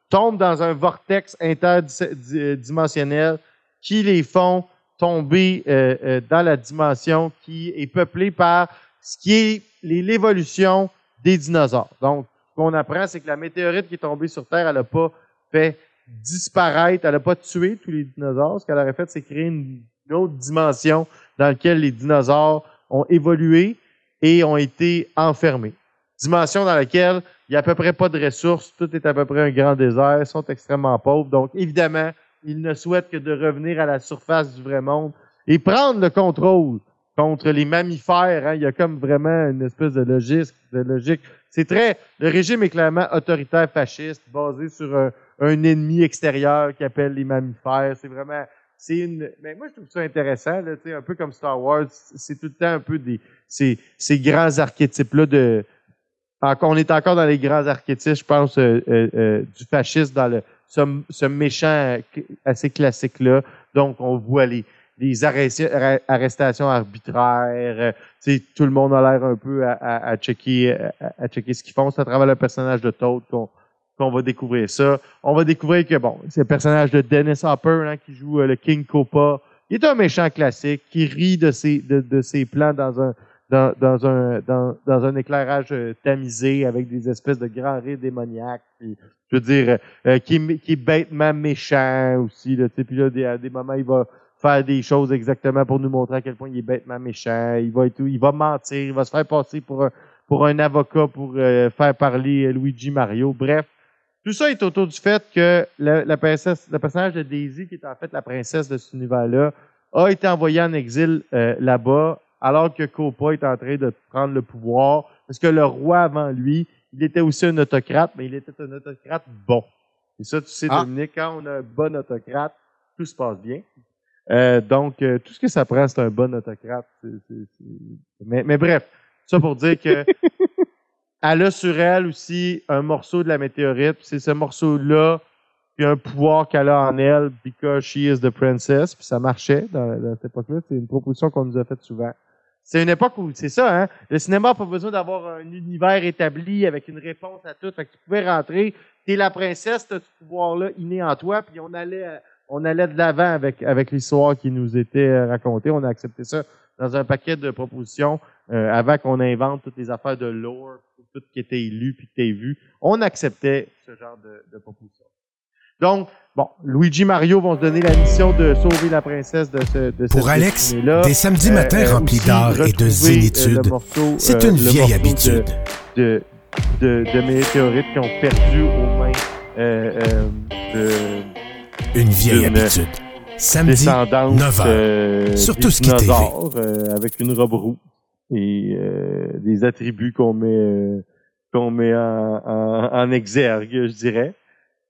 tombent dans un vortex interdimensionnel qui les font tomber euh, euh, dans la dimension qui est peuplée par ce qui est l'évolution des dinosaures. Donc, ce qu'on apprend, c'est que la météorite qui est tombée sur Terre, elle n'a pas fait disparaître, elle n'a pas tué tous les dinosaures. Ce qu'elle aurait fait, c'est créer une autre dimension dans laquelle les dinosaures ont évolué et ont été enfermés. Dimension dans laquelle il n'y a à peu près pas de ressources, tout est à peu près un grand désert, ils sont extrêmement pauvres. Donc, évidemment, ils ne souhaitent que de revenir à la surface du vrai monde et prendre le contrôle contre les mammifères. hein. Il y a comme vraiment une espèce de logique. De logique. C'est très. Le régime est clairement autoritaire fasciste, basé sur un, ennemi extérieur qui appelle les mammifères. C'est vraiment. C'est une. Mais moi, je trouve ça intéressant, là, un peu comme Star Wars. C'est tout le temps un peu des. Ces, ces grands archétypes-là de. On est encore dans les grands archétypes, je pense, euh, euh, euh, du fascisme dans le ce, méchant assez classique-là. Donc, on voit les, arrestations arbitraires. tout le monde a l'air un peu à, à, checker, à, checker ce qu'ils font. C'est à travers le personnage de Toad qu'on va découvrir ça. On va découvrir que, bon, c'est le personnage de Dennis Hopper hein, qui joue le King Copa. Il est un méchant classique qui rit de ses, de ses plans dans un, dans, un, dans, dans un éclairage euh, tamisé avec des espèces de grands rires démoniaques. Puis, je veux dire, euh, qui, qui est bêtement méchant aussi. Là, puis là, des- à des moments, il va faire des choses exactement pour nous montrer à quel point il est bêtement méchant. Il va, être, il va mentir, il va se faire passer pour un, pour un avocat pour euh, faire parler euh, Luigi Mario. Bref, tout ça est autour du fait que la, la princesse, le personnage de Daisy, qui est en fait la princesse de cet univers-là, a été envoyé en exil euh, là-bas, alors que Copa est en train de prendre le pouvoir, parce que le roi avant lui, il était aussi un autocrate, mais il était un autocrate bon. Et ça, tu sais, Ah. Dominique, quand on a un bon autocrate, tout se passe bien. Euh, donc, euh, tout ce que ça prend, c'est un bon autocrate. Mais, mais bref, ça pour dire que elle a sur elle aussi un morceau de la météorite. puis C'est ce morceau-là qui a un pouvoir qu'elle a en elle because she is the princess. Puis ça marchait dans, dans cette époque-là. C'est une proposition qu'on nous a faite souvent. C'est une époque où, c'est ça, hein? Le cinéma n'a pas besoin d'avoir un univers établi avec une réponse à tout. Fait que tu pouvais rentrer, t'es la princesse, t'as ce pouvoir-là inné en toi, puis on allait, euh, on allait de l'avant avec, avec l'histoire qui nous était euh, racontée. On a accepté ça dans un paquet de propositions euh, avant qu'on invente toutes les affaires de lore, tout qui était élu puis que t'aies vu. On acceptait ce genre de, de propositions. Donc, bon, Luigi Mario vont se donner la mission de sauver la princesse de ce de Pour cette Alex, des samedis matins Euh, remplis d'art et de euh, zénitude, c'est euh, une le vieille morceau de- habitude. De, de, de, météorites qui ont perdu aux mains euh, euh, Une vieille Une habitude. de Samedi, descendance 9 heures. euh, Sur des Touski TV. dinosaures, euh, avec une robe roux et euh, des attributs qu'on met euh, qu'on met en, en, en exergue, je dirais.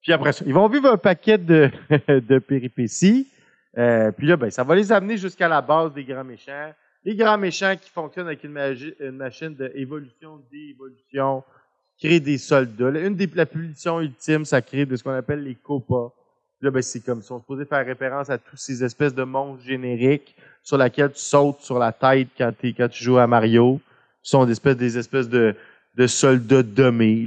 Puis après ça, ils vont vivre un paquet de, de péripéties. Euh, puis là, ben, ça va les amener jusqu'à la base des grands méchants. Les grands méchants qui fonctionnent avec une, une machine d'évolution, d'évolution, crée des soldats. Une des la punitions ultime, ça crée de ce qu'on appelle les copas. Là, ben, c'est comme ça. On se posait faire référence à tous ces espèces de monstres génériques sur lesquels tu sautes sur la tête quand, tu joues à Mario. Qui sont des espèces, des espèces de, de soldats dommés,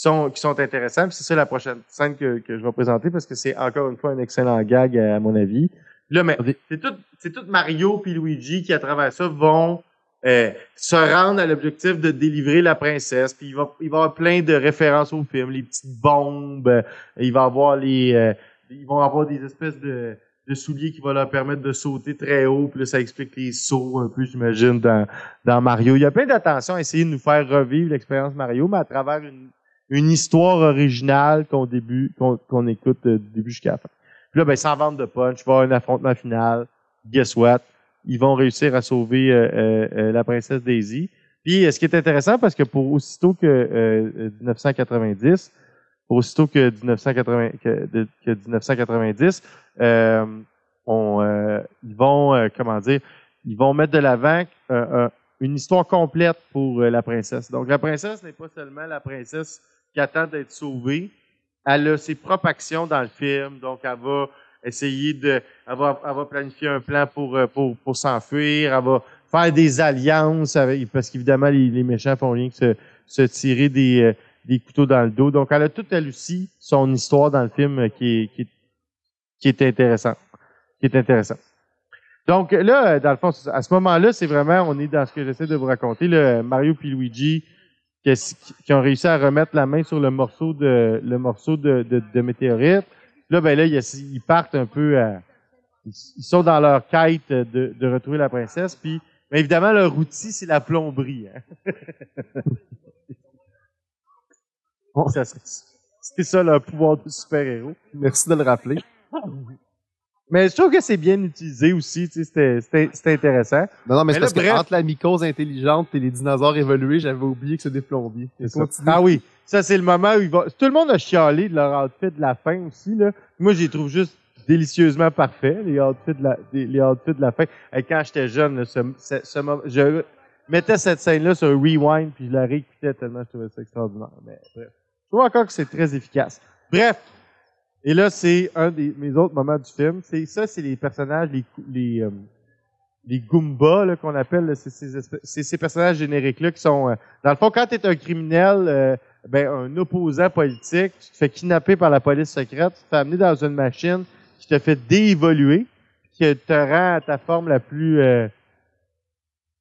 qui sont, qui sont intéressants. Puis c'est ça la prochaine scène que, que je vais présenter parce que c'est encore une fois un excellent gag, à mon avis. Là, mais c'est tout, c'est tout Mario puis Luigi qui, à travers ça, vont euh, se rendre à l'objectif de délivrer la princesse. Puis il va, il va avoir plein de références au film, les petites bombes. euh, il va avoir les, euh, ils vont avoir des espèces de, de souliers qui vont leur permettre de sauter très haut. Puis là, ça explique les sauts un peu, j'imagine, dans, dans Mario. Il y a plein d'attention à essayer de nous faire revivre l'expérience Mario, mais à travers une, une histoire originale qu'on écoute euh, du début jusqu'à la fin. Puis là, ben, sans vente de punch, il va avoir un affrontement final. Guess what? Ils vont réussir à sauver euh, euh, la princesse Daisy. Puis, ce qui est intéressant, parce que pour aussitôt que euh, euh, 1990, pour aussitôt que 1980, que, que 1990, euh, on, euh, ils vont, comment dire, ils vont mettre de l'avant une histoire complète pour la princesse. Donc, la princesse n'est pas seulement la princesse qui attend d'être sauvée, elle a ses propres actions dans le film, donc elle va essayer de, elle va, elle va planifier un plan pour euh, pour pour s'enfuir, elle va faire des alliances avec, parce qu'évidemment les, les méchants font rien que se, se tirer des euh, des couteaux dans le dos. Donc elle a toute elle aussi son histoire dans le film euh, qui est qui est, qui est intéressant, qui est intéressant. Donc là, dans le fond, à ce moment-là, c'est vraiment, on est dans ce que j'essaie de vous raconter, le Mario puis Luigi qui, qui ont réussi à remettre la main sur le morceau de le morceau de, de, de météorite. Là, ben là, ils, ils partent un peu à, ils, sont dans leur quête de, de retrouver la princesse. Puis, mais évidemment, leur outil, c'est la plomberie. Hein. Ça serait- c'est ça leur pouvoir de super-héros. Merci de le rappeler. Mais je trouve que c'est bien utilisé aussi. tu sais, C'était c'était- c'était intéressant. Non, non, mais, Mais c'est là, parce que bref. entre la mycose intelligente et les dinosaures évolués, j'avais oublié que c'est des plombiers. Ah oui, ça c'est le moment où il va. Tout le monde a chialé de leur outfit de la fin aussi là. Moi, je les trouve juste délicieusement parfaits les outfits de la, les outfits de la fin. Et quand j'étais jeune, là, ce, ce- ce moment- je mettais cette scène-là sur un rewind puis je la réécoutais tellement je trouvais ça extraordinaire. Mais bref, je trouve encore que c'est très efficace. Bref. Et là, c'est un des mes autres moments du film. C'est ça, c'est les personnages, les les euh, les Goombas là, qu'on appelle, là, c'est ces, ces personnages génériques-là qui sont... euh, dans le fond, quand tu es un criminel, euh, ben, un opposant politique, tu te fais kidnapper par la police secrète, tu te fais amener dans une machine qui te fait déévoluer, qui te rend à ta forme la plus... euh,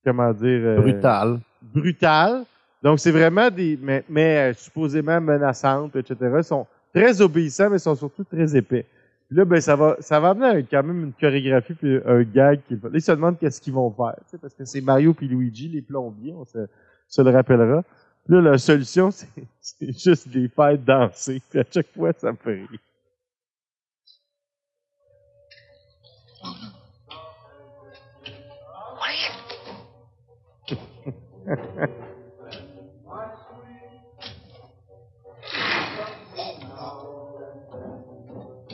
comment dire... euh, Brutal. brutale. Donc, c'est vraiment des... Mais, mais supposément menaçantes, etc. Sont très obéissants, mais ils sont surtout très épais. Puis là, ben, ça va, ça va amener quand même une chorégraphie puis un gag. Qui, là, ils se demandent qu'est-ce qu'ils vont faire, tu sais, parce que c'est Mario puis Luigi, les plombiers, on se, se le rappellera. Puis là, la solution, c'est, juste de les faire danser. Puis à chaque fois, ça me fait rire.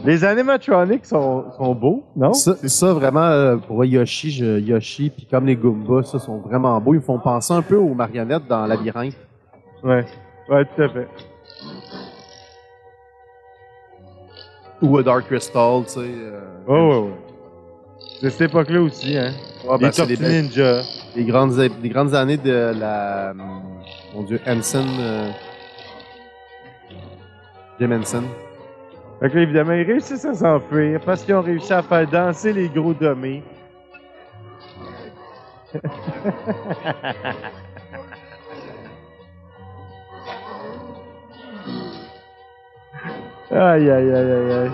Les animatronics sont, sont beaux, non? Ça, ça, vraiment, euh, pour Yoshi, je, Yoshi, puis comme les Goombas, ça, sont vraiment beaux. Ils me font penser un peu aux marionnettes dans Labyrinthe. Ouais. Ouais, tout à fait. Ou à Dark Crystal, tu sais. euh, Oh, ouais, ouais. C'est cette époque-là aussi, hein. Ben, les c'est Tortues les belles- Ninja. les grandes, les grandes années de la, hum, mon dieu, Henson, euh, Jim Henson. Fait que là, évidemment, ils réussissent à s'enfuir parce qu'ils ont réussi à faire danser les gros dommés. aïe, aïe, aïe, aïe, aïe.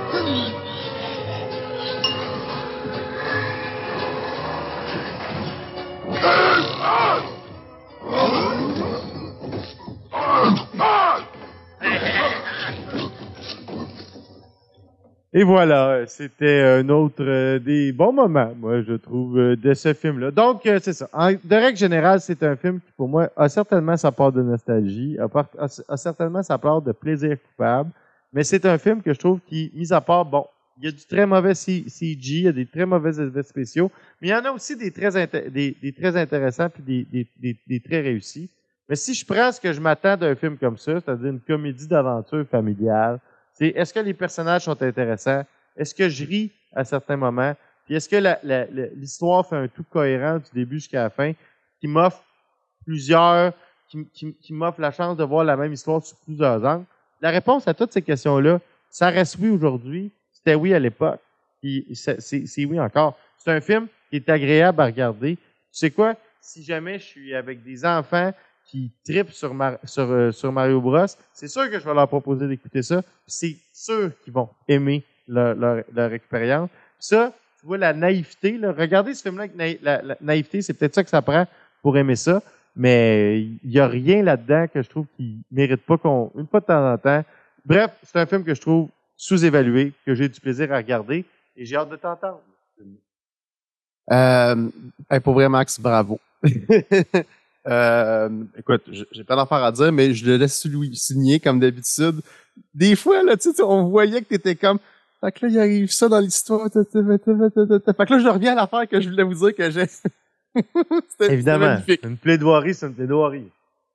Et voilà, c'était un autre euh, des bons moments, moi, je trouve, euh, de ce film-là. Donc, euh, c'est ça. De règle générale, c'est un film qui, pour moi, a certainement sa part de nostalgie, a, certainement sa part de plaisir coupable, mais c'est un film que je trouve qui, mis à part, bon, il y a du très mauvais CG, il y a des très mauvais effets spéciaux, mais il y en a aussi des très, des, très intéressants puis des, des, des, des très réussis. Mais si je prends ce que je m'attends d'un film comme ça, c'est-à-dire une comédie d'aventure familiale, c'est est-ce que les personnages sont intéressants? Est-ce que je ris à certains moments? Puis est-ce que l'histoire fait un tout cohérent du début jusqu'à la fin qui m'offre plusieurs, qui, qui, m'offre la chance de voir la même histoire sous plusieurs angles? La réponse à toutes ces questions-là, ça reste oui aujourd'hui, c'était oui à l'époque, puis c'est oui encore. C'est un film qui est agréable à regarder. Tu sais quoi? Si jamais je suis avec des enfants qui tripent sur, Mar- sur, euh, sur Mario Bros, c'est sûr que je vais leur proposer d'écouter ça. C'est sûr qu'ils vont aimer leur, leur, leur expérience. Ça, tu vois la naïveté. Là. Regardez ce film-là avec naï- la, la naïveté, c'est peut-être ça que ça prend pour aimer ça. Mais il n'y a rien là-dedans que je trouve qui mérite pas qu'on. Une fois de temps en temps. Bref, c'est un film que je trouve sous-évalué, que j'ai du plaisir à regarder et j'ai hâte de t'entendre. Euh, hey, pour vrai, Max, bravo. Euh, écoute, j'ai plein d'affaires à dire, mais je le laisse souligner comme d'habitude. Des fois, là, tu sais, on voyait que t'étais comme, fait que là, il arrive ça dans l'histoire. Fait que là, je reviens à l'affaire que je voulais vous dire que j'ai. Évidemment, une plaidoirie, c'est une plaidoirie.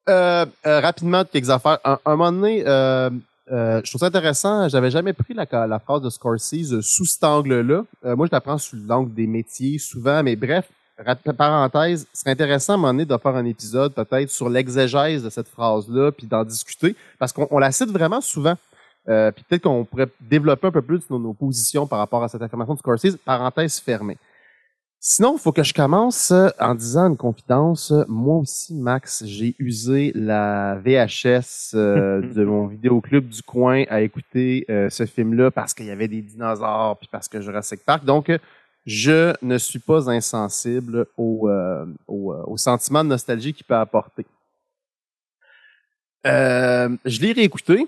Euh, euh, rapidement, quelques affaires. Un, un moment donné, euh, euh, je trouve ça intéressant. J'avais jamais pris la, la phrase de Scorsese sous cet angle-là. Euh, moi, je la prends sous l'angle des métiers souvent, mais bref, parenthèse, c'est intéressant à un moment donné de faire un épisode peut-être sur l'exégèse de cette phrase-là, puis d'en discuter, parce qu'on on la cite vraiment souvent. Euh, puis peut-être qu'on pourrait développer un peu plus nos, nos positions par rapport à cette affirmation de Scorsese, parenthèse fermée. Sinon, il faut que je commence euh, en disant une confidence. Moi aussi, Max, j'ai usé la VHS euh, de mon vidéoclub du coin à écouter euh, ce film-là parce qu'il y avait des dinosaures puis parce que Jurassic Park. Donc, euh, je ne suis pas insensible au, euh, au, euh, au sentiment de nostalgie qu'il peut apporter. Euh, je l'ai réécouté.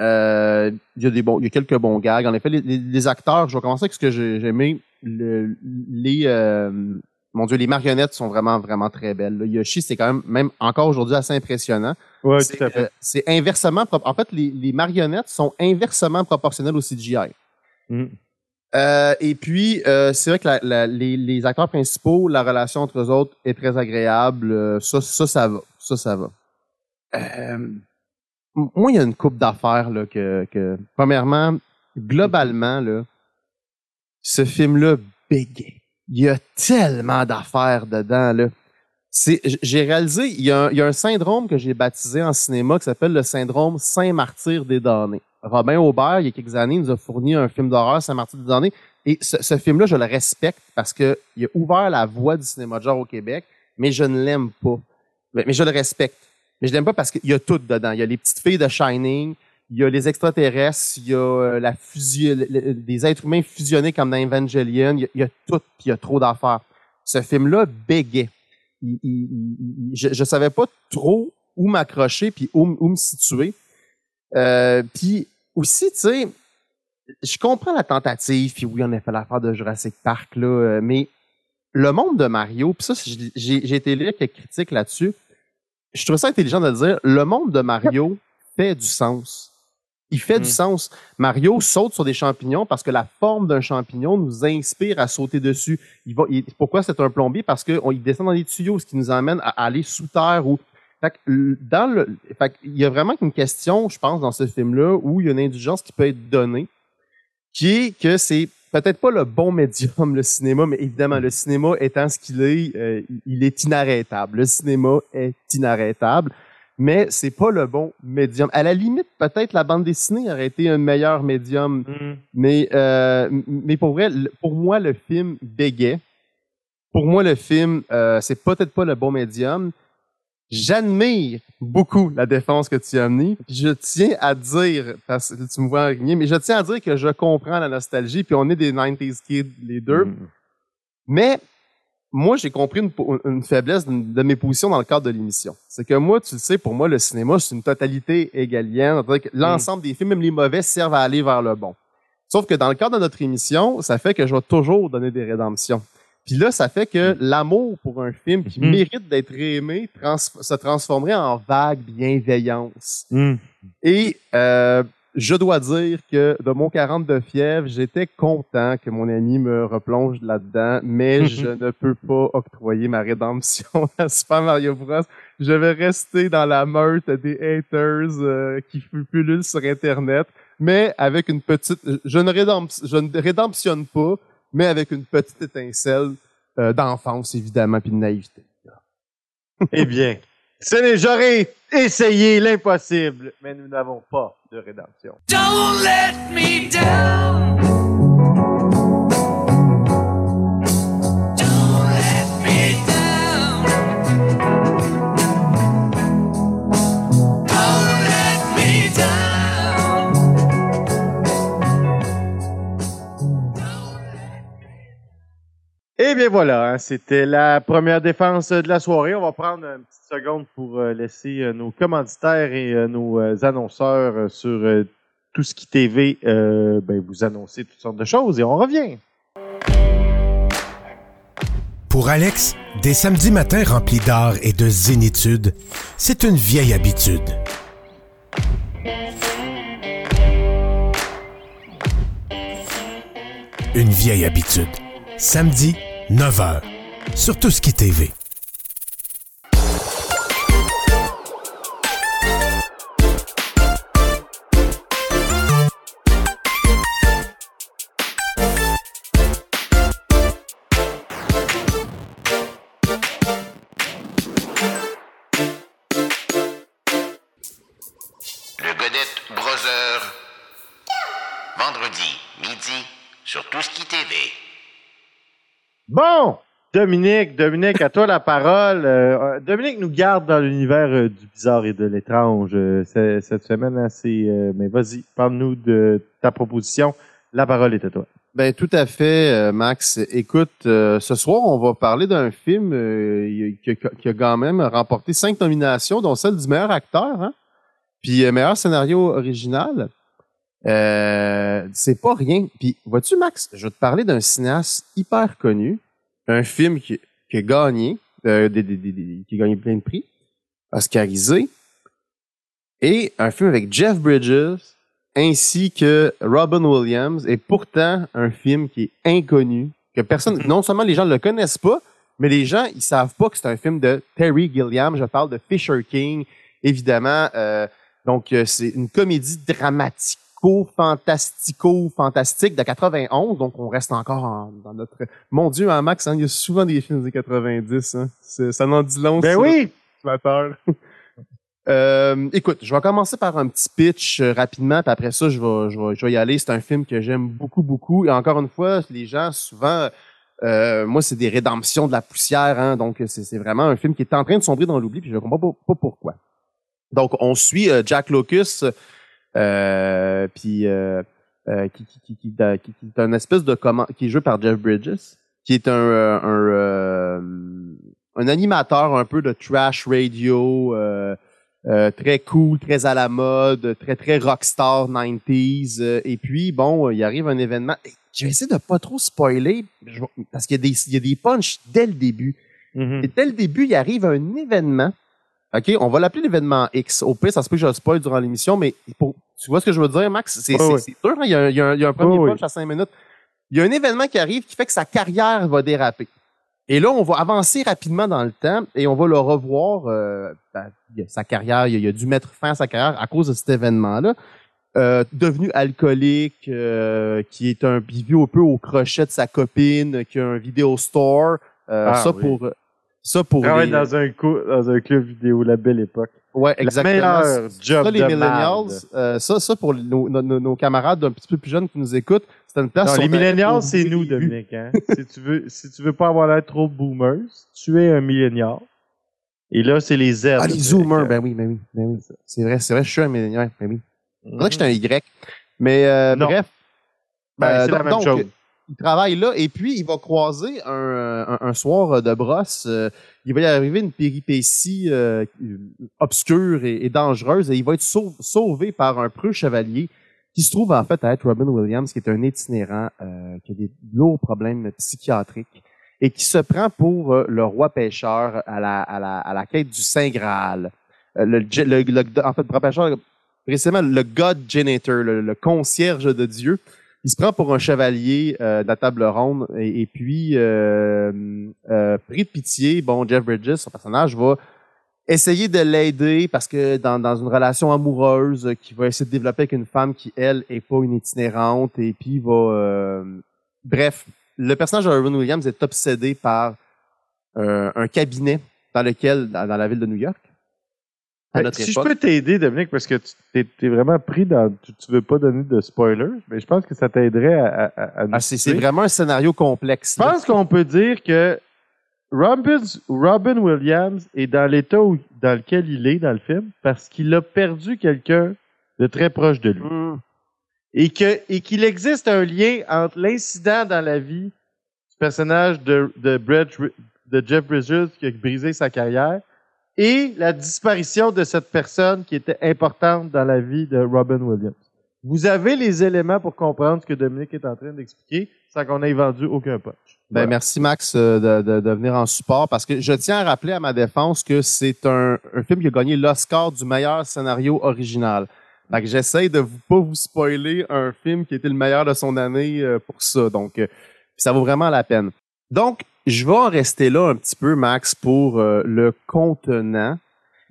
Euh, il y a des bons, il y a quelques bons gags. En effet, les, les- les acteurs, je vais commencer avec ce que j'ai aimé. Le- les, euh, mon Dieu, les marionnettes sont vraiment, vraiment très belles. là. Yoshi, c'est quand même, même encore aujourd'hui assez impressionnant. Oui, C'est tout à fait. euh, c'est inversement, en fait, les, les marionnettes sont inversement proportionnelles au CGI. Mhm. Euh, et puis, euh, c'est vrai que la- la- les, les acteurs principaux, la relation entre eux autres est très agréable. Euh, ça, ça, ça va. Ça, ça va. Euh, moi, il y a une coupe d'affaires là, que, que, premièrement, globalement, là, ce film-là bégaye. Il y a tellement d'affaires dedans. Là. C'est, j'ai réalisé, il y, a un, il y a un syndrome que j'ai baptisé en cinéma qui s'appelle le syndrome Saint-Martyr des damnés. Robin Aubert, il y a quelques années, nous a fourni un film d'horreur, Saint-Martyr des damnés. Et ce, ce film-là, je le respecte parce que il a ouvert la voie du cinéma de genre au Québec, mais je ne l'aime pas. Mais, je le respecte. Mais je l'aime pas parce qu'il y a tout dedans. Il y a les petites filles de Shining, il y a les extraterrestres, il y a euh, la fusion, le- le- des êtres humains fusionnés comme dans Evangelion, il y a, tout, puis il y a trop d'affaires. Ce film-là bégait. Il- il- je, je savais pas trop où m'accrocher puis où, où me situer. Euh, puis aussi, tu sais, je comprends la tentative, puis oui, on a fait l'affaire de Jurassic Park, là, euh, mais le monde de Mario, puis ça, j'ai j'ai été lire quelques critiques là-dessus. Je trouve ça intelligent de le dire. Le monde de Mario fait du sens. Il fait Mm. du sens. Mario saute sur des champignons parce que la forme d'un champignon nous inspire à sauter dessus. Il va, il- pourquoi c'est un plombier? Parce qu'il descend dans des tuyaux, ce qui nous amène à aller sous terre ou fait que, dans le, fait que, il y a vraiment une question, je pense, dans ce film-là, où il y a une indulgence qui peut être donnée, qui est que c'est peut-être pas le bon médium, le cinéma, mais évidemment, le cinéma étant ce qu'il est, euh, il est inarrêtable. Le cinéma est inarrêtable, mais c'est pas le bon médium. À la limite, peut-être la bande dessinée aurait été un meilleur médium Mhm. mais, euh, mais pour vrai, pour moi, le film bégait. Pour moi, le film, euh, c'est peut-être pas le bon médium. J'admire beaucoup la défense que tu as amenée. Je tiens à dire, parce que tu me vois rigner, mais je tiens à dire que je comprends la nostalgie, puis on est des 90s kids, les deux. Mhm. Mais moi, j'ai compris une, faiblesse de mes positions dans le cadre de l'émission. C'est que moi, tu le sais, pour moi, le cinéma, c'est une totalité égalienne. Que L'ensemble des films, même les mauvais, servent à aller vers le bon. Sauf que dans le cadre de notre émission, ça fait que je vais toujours donner des rédemptions. Puis là, ça fait que l'amour pour un film qui Mhm. mérite d'être aimé trans- se transformerait en vague bienveillance. Mhm. Et euh, je dois dire que de mon 40 de fièvre, j'étais content que mon ami me replonge là-dedans, mais je ne peux pas octroyer ma rédemption à Super Mario Bros. Je vais rester dans la meute des haters euh, qui pullulent sur Internet, mais avec une petite... Je ne, je ne rédemptionne pas, mais avec une petite étincelle euh, d'enfance, évidemment, puis de naïveté. Eh bien, j'aurais essayé l'impossible, mais nous n'avons pas de rédemption. Don't let me down. Eh bien voilà, hein, c'était la première défense de la soirée. On va prendre une petite seconde pour euh, laisser euh, nos commanditaires et euh, nos annonceurs sur tout ce qui TV ben, vous annoncer toutes sortes de choses et on revient. Pour Alex, des samedis matins remplis d'art et de zénitude, c'est une vieille habitude. Une vieille habitude. Samedi, 9h. Sur Tout qui TV. Dominique, Dominique, à toi la parole. Euh, euh, Dominique nous garde dans l'univers euh, du bizarre et de l'étrange cette semaine. hein, c'est, euh, mais vas-y, parle-nous de ta proposition. La parole est à toi. Ben tout à fait, Max. Écoute, ce soir, on va parler d'un film qui, a, quand même remporté cinq nominations, dont celle du meilleur acteur, hein? puis meilleur scénario original. C'est pas rien. Puis, vois-tu, Max, je vais te parler d'un cinéaste hyper connu, un film qui, qui a gagné, euh, des, des- des- des- qui a gagné plein de prix, oscarisé, et un film avec Jeff Bridges, ainsi que Robin Williams, et pourtant un film qui est inconnu, que personne, non seulement les gens ne le connaissent pas, mais les gens, ils savent pas que c'est un film de Terry Gilliam. Je parle de Fisher King, évidemment. euh, donc, euh, c'est une comédie dramatico-fantastico-fantastique de 91. Donc, on reste encore en- dans notre... Mon Dieu, hein, Max, hein, il y a souvent des films des 90. Hein. Ça n'en dit long Ben oui! Euh, écoute, je vais commencer par un petit pitch euh, rapidement, puis après ça, je vais, je vais, je vais y aller. C'est un film que j'aime beaucoup, beaucoup. Et encore une fois, les gens, souvent, euh, moi, c'est des rédemptions de la poussière, hein, donc c'est vraiment un film qui est en train de sombrer dans l'oubli, puis je ne comprends pas, pas pourquoi. Donc, on suit euh, Jack Locus, puis euh, euh, qui, qui, qui, qui, qui- qui est un espèce de comment, qui est joué par Jeff Bridges, qui est un, euh, un, euh, un animateur un peu de trash radio, euh, euh, très cool, très à la mode, très très rockstar 90s. euh, et puis bon, euh, il arrive un événement. Et Je vais essayer de pas trop spoiler je parce qu'il y a des il y a des punchs dès le début. Mhm. Et dès le début, il arrive un événement. OK, on va l'appeler l'événement X. Au pire, ça se peut que je le spoil durant l'émission, mais pour, tu vois ce que je veux dire, Max? C'est ouais. c'est sûr, hein, il, y a un, il y a un- il y a un premier punch à cinq minutes. Il y a un événement qui arrive qui fait que sa carrière va déraper. Et là, on va avancer rapidement dans le temps et on va le revoir. euh, ben, sa carrière, il a, dû mettre fin à sa carrière à cause de cet événement-là. Euh, devenu alcoolique, euh, qui est un qui vit un peu au crochet de sa copine, qui a un vidéo store. Euh, Ah, ça oui. pour ça pour Travaille les- dans un, cou- dans un club vidéo, la belle époque. ouais exactement. meilleure job ça les de millennials, euh, ça ça pour nos, nos- nos- camarades un petit peu plus jeunes qui nous écoutent, c'est une place. Non, les on c'est nous. Dominique. Hein? si, tu veux, si tu veux pas avoir l'air trop boomers, tu es un millénial. Et là, c'est les Z. Ah, les zoomers, ben oui, ben oui, ben oui. C'est vrai, c'est vrai, je suis un millénial, ben oui. C'est vrai que j'étais un Y. Mais euh, bref. Ben, Euh, c'est la même donc, chose. Il travaille là et puis il va croiser un, un, un soir de brosse. euh, il va y arriver une péripétie euh, obscure et, dangereuse et il va être sau- sauvé par un preux chevalier qui se trouve en fait à être Robin Williams, qui est un itinérant euh, qui a des lourds problèmes psychiatriques et qui se prend pour euh, le roi pêcheur à la, à la, à la quête du Saint Graal. Euh, le, le, le- en fait, le roi pêcheur précisément le God Janitor, le, le concierge de Dieu. Il se prend pour un chevalier euh, de la table ronde et, puis, euh, euh, pris de pitié, bon, Jeff Bridges, son personnage, va essayer de l'aider parce que dans, dans une relation amoureuse euh, qu'il va essayer de développer avec une femme qui, elle, est pas une itinérante et puis va... bref, le personnage de Robin Williams est obsédé par un cabinet dans lequel, dans la ville de New York, à Ben, notre si époque. je peux t'aider, Dominique, parce que tu t'es vraiment pris dans. Tu, tu veux pas donner de spoilers, mais je pense que ça t'aiderait à, à, à nous Ah, c'est vraiment un scénario complexe. Je pense qu'on peut dire que Robin, Robin Williams est dans l'état dans lequel il est dans le film parce qu'il a perdu quelqu'un de très proche de lui. Hmm. Et que et qu'il existe un lien entre l'incident dans la vie du personnage de, de, Brett, de Jeff Bridges qui a brisé sa carrière et la disparition de cette personne qui était importante dans la vie de Robin Williams. Vous avez les éléments pour comprendre ce que Dominique est en train d'expliquer sans qu'on ait vendu aucun punch. Ben, Voilà. merci Max euh, de, de, de venir en support parce que je tiens à rappeler à ma défense que c'est un, un film qui a gagné l'Oscar du meilleur scénario original. Fait que j'essaie de vous, pas vous spoiler un film qui était le meilleur de son année euh, pour ça. Donc, euh, ça vaut vraiment la peine. Donc, je vais en rester là un petit peu, Max, pour euh, le contenant.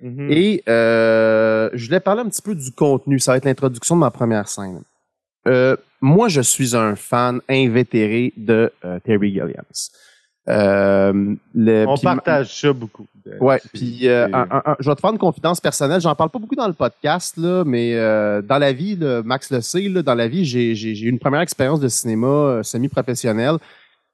Mhm. Et euh, je voulais parler un petit peu du contenu. Ça va être l'introduction de ma première scène. Euh, moi, je suis un fan invétéré de Terry Gilliams. Euh, le- On partage ça beaucoup. Ouais, C'est- puis je vais te faire une confidence personnelle. J'en parle pas beaucoup dans le podcast, là, mais dans la vie, là, Max le sait, là, dans la vie, j'ai eu une première expérience de cinéma semi-professionnelle.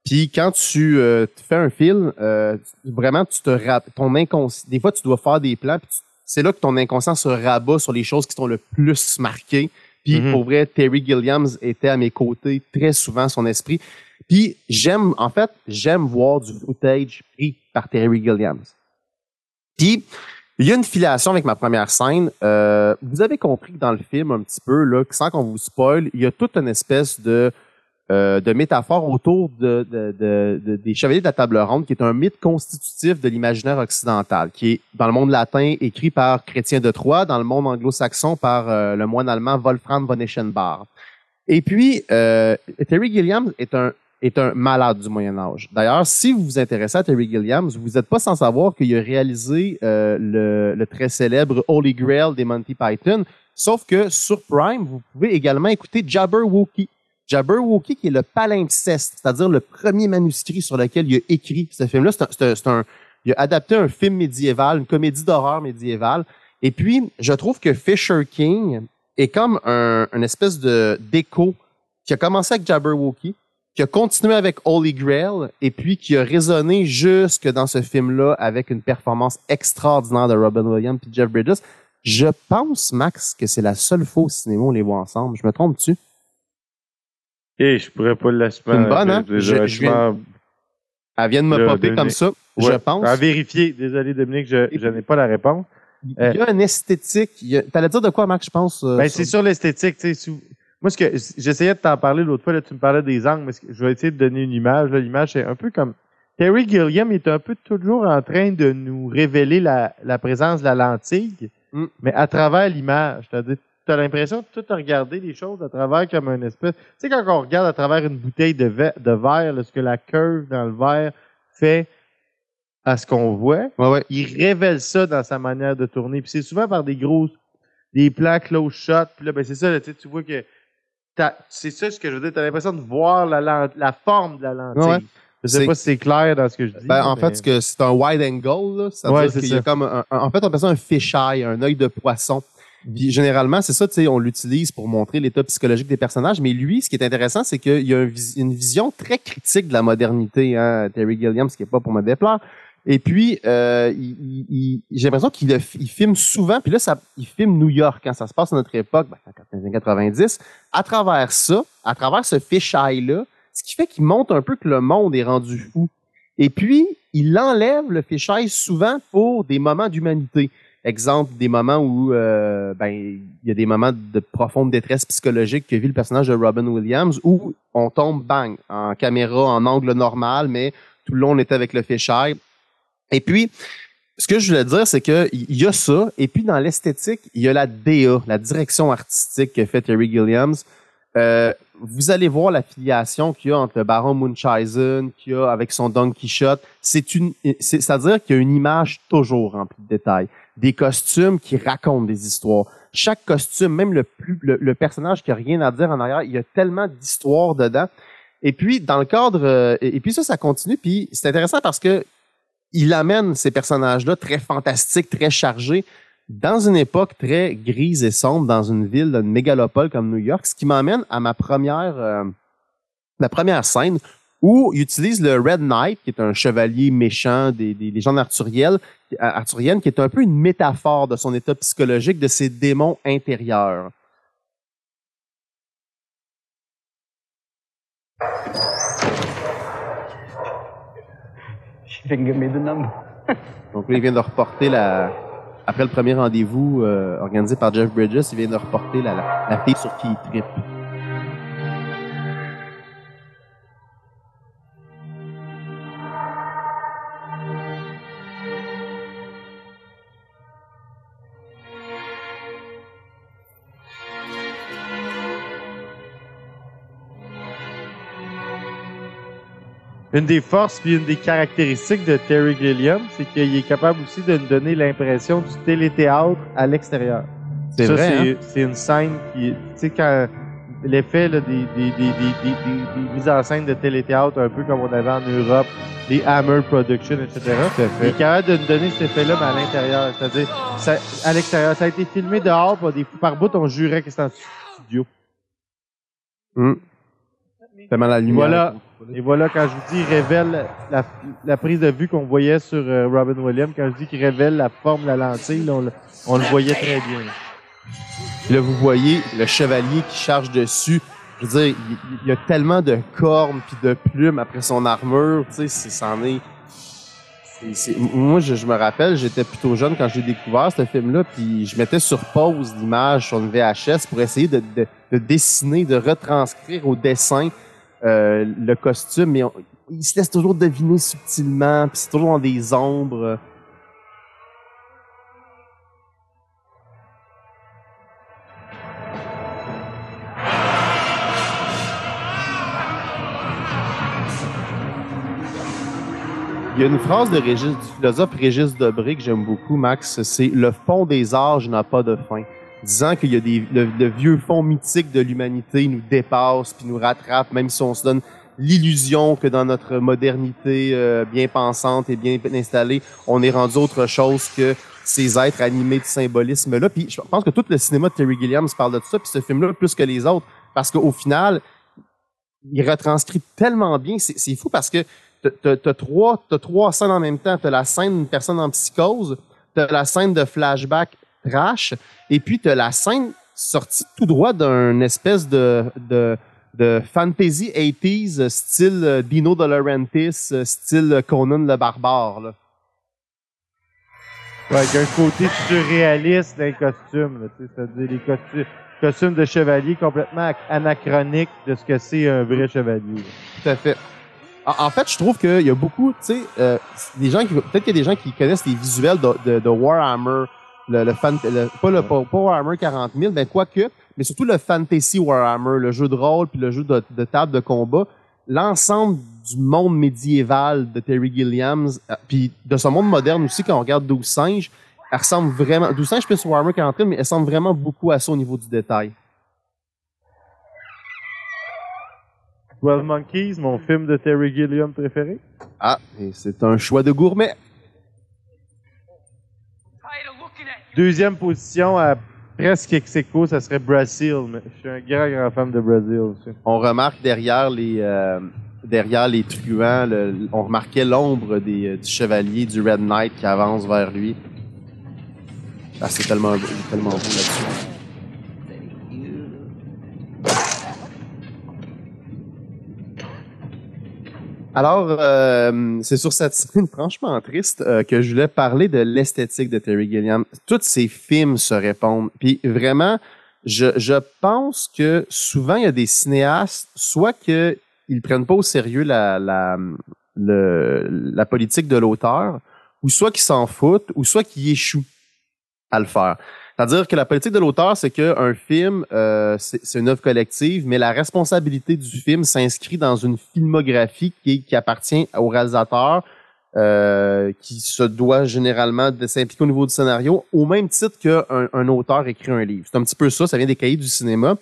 Puis quand tu euh, tu fais un film, euh, vraiment, tu te rap- ton inconscient. Des fois, tu dois faire des plans. C'est là que ton inconscient se rabat sur les choses qui t'ont le plus marqué. Puis Mhm. pour vrai, Terry Gilliams était à mes côtés très souvent, son esprit. Puis j'aime, en fait, j'aime voir du footage pris par Terry Gilliams. Puis il y a une filiation avec ma première scène. Euh, vous avez compris que dans le film, un petit peu, là, sans qu'on vous spoil, il y a toute une espèce de euh, de métaphore autour de, de- de- de- des Chevaliers de la Table Ronde, qui est un mythe constitutif de l'imaginaire occidental, qui est dans le monde latin écrit par Chrétien de Troyes, dans le monde anglo-saxon par euh, le moine allemand Wolfram von Eschenbach. Et puis, euh, Terry Gilliam est un est un malade du Moyen Âge. D'ailleurs, si vous vous intéressez à Terry Gilliam, vous n'êtes pas sans savoir qu'il a réalisé euh, le, le très célèbre Holy Grail des Monty Python, sauf que sur Prime, vous pouvez également écouter Jabberwocky. Jabberwocky qui est le palimpseste, c'est-à-dire le premier manuscrit sur lequel il a écrit ce film-là. C'est il a adapté un film médiéval, une comédie d'horreur médiévale. Et puis, je trouve que Fisher King est comme un, une espèce de d'écho qui a commencé avec Jabberwocky, qui a continué avec Holy Grail, et puis qui a résonné jusque dans ce film-là avec une performance extraordinaire de Robin Williams et Jeff Bridges. Je pense, Max, que c'est la seule fois au cinéma on les voit ensemble. Je me trompe-tu? Et je pourrais pas l'assumer. C'est une bonne, hein? Je- je viens- Elle vient de me popper Dominique. comme ça, je pense. À vérifier. Désolé, Dominique, je, je n'ai pas la réponse. Il y a une esthétique. a- T'allais dire de quoi, Max, je pense? euh, Ben, sur- c'est sur l'esthétique. tu sais, sou- Moi, ce que j'essayais de t'en parler l'autre fois, là, tu me parlais des angles, mais je vais essayer de donner une image. L'image, c'est un peu comme Terry Gilliam est un peu toujours en train de nous révéler la, la présence de la lentille, Mm. mais à travers l'image. C'est-à-dire, as l'impression de tout regarder les choses à travers comme une espèce. Tu sais, quand on regarde à travers une bouteille de, ve- de verre, là, ce que la curve dans le verre fait à ce qu'on voit, Ouais, ouais. il révèle ça dans sa manière de tourner. Puis c'est souvent par des grosses, des plans close shot. Puis là, ben c'est ça, là, tu tu vois que c'est ça ce que je veux dire. T'as l'impression de voir la, la forme de la lentille. Ouais. Je sais pas si c'est clair dans ce que je dis. Ben, en mais- fait, c'est un wide angle, là. C'est-à-dire Ouais, c'est qu'il y a ça. comme un, un- en fait, on appelle ça un fisheye, un œil de poisson. Généralement, c'est ça, tu sais, on l'utilise pour montrer l'état psychologique des personnages. Mais lui, ce qui est intéressant, c'est qu'il y a une vision très critique de la modernité, hein, Terry Gilliam, ce qui est pas pour me déplaire. Et puis, euh, il, il- j'ai l'impression qu'il il filme souvent, puis là, ça, il filme New York, quand ça se passe à notre époque, ben, dans les années 90. À travers ça, à travers ce fisheye-là, ce qui fait qu'il montre un peu que le monde est rendu fou. Et puis, il enlève le fisheye souvent pour des moments d'humanité. Exemple, des moments où euh, ben il y a des moments de profonde détresse psychologique que vit le personnage de Robin Williams où on tombe bang en caméra en angle normal, mais tout le long on était avec le fisheye. Et puis ce que je voulais dire, c'est que il y a ça, et puis dans l'esthétique, il y a la DA, la direction artistique que fait Terry Gilliams. Euh, vous allez voir l'affiliation qu'il y a entre le Baron Munchausen, qu'il y a avec son Don Quichotte. C'est une, c'est- c'est-à-dire qu'il y a une image toujours remplie de détails, des costumes qui racontent des histoires. Chaque costume, même le plus, le, personnage qui a rien à dire en arrière, il y a tellement d'histoires dedans. Et puis dans le cadre, euh, et, puis ça, ça continue. Puis c'est intéressant parce que il amène ces personnages-là très fantastiques, très chargés, dans une époque très grise et sombre, dans une ville, une mégalopole comme New York, ce qui m'amène à ma première, euh, ma première scène où il utilise le Red Knight, qui est un chevalier méchant des, des légendes arthuriennes, arthuriennes, qui est un peu une métaphore de son état psychologique, de ses démons intérieurs. Donc là, il vient de reporter la. Après le premier rendez-vous euh, organisé par Jeff Bridges, il vient de reporter la, la, sur qui il trippe. Une des forces puis une des caractéristiques de Terry Gilliam, c'est qu'il est capable aussi de nous donner l'impression du téléthéâtre à l'extérieur. C'est vrai. c'est- hein? C'est une scène qui, tu sais, quand l'effet des, des, des, des, des, des- des mises en scène de téléthéâtre, un peu comme on avait en Europe, les Hammer Productions, etc. Il est capable de nous donner cet effet-là, mais à l'intérieur. C'est-à-dire, à l'extérieur. Ça a été filmé dehors, par, des, par bout, on jurait que c'était en studio. Hum. Tellement la lumière. Voilà. Et voilà, quand je vous dis, révèle la, prise de vue qu'on voyait sur euh, Robin Williams, quand je dis qu'il révèle la forme de la lentille, on, le- voyait très bien. Là, vous voyez le chevalier qui charge dessus. Je veux dire, il, y a tellement de cornes puis de plumes après son armure. Tu sais, c'en est. Moi, je, me rappelle, j'étais plutôt jeune quand j'ai découvert ce film-là, puis je mettais sur pause l'image sur une VHS pour essayer de dessiner, de retranscrire au dessin euh, le costume, mais il se laisse toujours deviner subtilement, puis c'est toujours dans des ombres. Il y a une phrase de Régis, du philosophe Régis Debré que j'aime beaucoup, Max, c'est « Le fond des âges n'a pas de fin », disant qu'il y a des, le, le vieux fond mythique de l'humanité nous dépasse puis nous rattrape, même si on se donne l'illusion que dans notre modernité euh, bien pensante et bien installée, on est rendu autre chose que ces êtres animés de symbolisme-là. Puis je pense que tout le cinéma de Terry Gilliam parle de ça, puis ce film-là plus que les autres, parce qu'au final, il retranscrit tellement bien. C'est fou parce que t'as- t'as trois, t'as trois scènes en même temps. T'as la scène d'une personne en psychose, t'as la scène de flashback trash, et puis t'as la scène sortie tout droit d'un espèce de, de, de fantasy 80s style euh, Dino De Laurentiis, euh, style Conan le barbare. Là. Ouais, avec un côté surréaliste d'un costume, tu c'est-à-dire les costumes, costumes de chevalier complètement ac- anachroniques de ce que c'est un vrai chevalier. Tout à fait. En, en fait, je trouve qu'il y a beaucoup, tu sais, euh, des gens qui, peut-être qu'il y a des gens qui connaissent les visuels de, de, de Warhammer, le, le fan, le- pas le pas, Warhammer 40 000, ben quoique, mais surtout le fantasy Warhammer, le jeu de rôle puis le jeu de, de table de combat, l'ensemble du monde médiéval de Terry Gilliams, euh, puis de son monde moderne aussi, quand on regarde 12 singes, elle ressemble vraiment, 12 singes plus Warhammer 40 000, mais elle ressemble vraiment beaucoup à ça au niveau du détail. 12 Monkeys, mon film de Terry Gilliam préféré. Ah, et c'est un choix de gourmet. Deuxième position à presque ex ça serait Brazil. Je suis un grand, grand fan de Brazil aussi. on remarque derrière les euh, derrière les truands, on remarquait l'ombre des euh, du chevalier du Red Knight qui avance vers lui. Ah, c'est tellement tellement beau là-dessus. Alors, euh, c'est sur cette scène franchement triste euh, que je voulais parler de l'esthétique de Terry Gilliam. Tous ses films se répondent. Puis vraiment, je, je pense que souvent, il y a des cinéastes, soit qu'ils ne prennent pas au sérieux la, la, le- la politique de l'auteur, ou soit qu'ils s'en foutent, ou soit qu'ils échouent à le faire. C'est-à-dire que la politique de l'auteur, c'est qu'un film, euh, c'est une œuvre collective, mais la responsabilité du film s'inscrit dans une filmographie qui, qui appartient au réalisateur, euh, qui se doit généralement de s'impliquer au niveau du scénario, au même titre qu'un un auteur écrit un livre. C'est un petit peu ça, ça vient des cahiers du cinéma.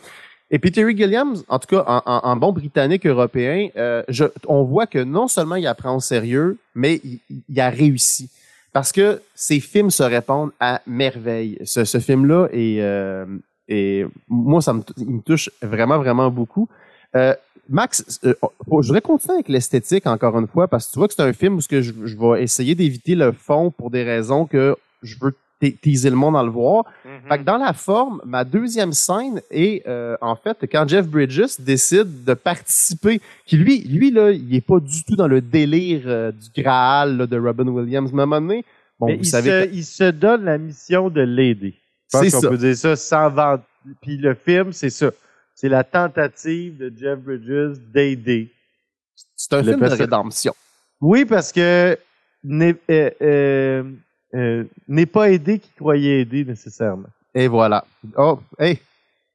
Et puis Terry Gilliam, en tout cas en, en- en bon britannique européen, euh, je, on voit que non seulement il apprend au sérieux, mais il, il a réussi. Parce que ces films se répondent à merveille. Ce, ce film-là est, euh, moi, ça me, il me touche vraiment, vraiment beaucoup. Euh, Max, euh, je voudrais continuer avec l'esthétique encore une fois, parce que tu vois que c'est un film où je, vais essayer d'éviter le fond pour des raisons que je veux teaser le monde à le voir. Fait que dans la forme, ma deuxième scène est euh, en fait quand Jeff Bridges décide de participer, qui lui, lui là, il est pas du tout dans le délire euh, du Graal là, de Robin Williams. Mais à un moment donné, bon, Mais vous il, savez, se, que- il se donne la mission de l'aider. Je C'est pense qu'on ça. peut dire ça sans vendre. Puis le film, c'est ça. C'est la tentative de Jeff Bridges d'aider. c'est un le film de rédemption. Oui, parce que n'est euh, euh, n'est pas aidé qui croyait aider nécessairement. Et voilà. Oh, hey,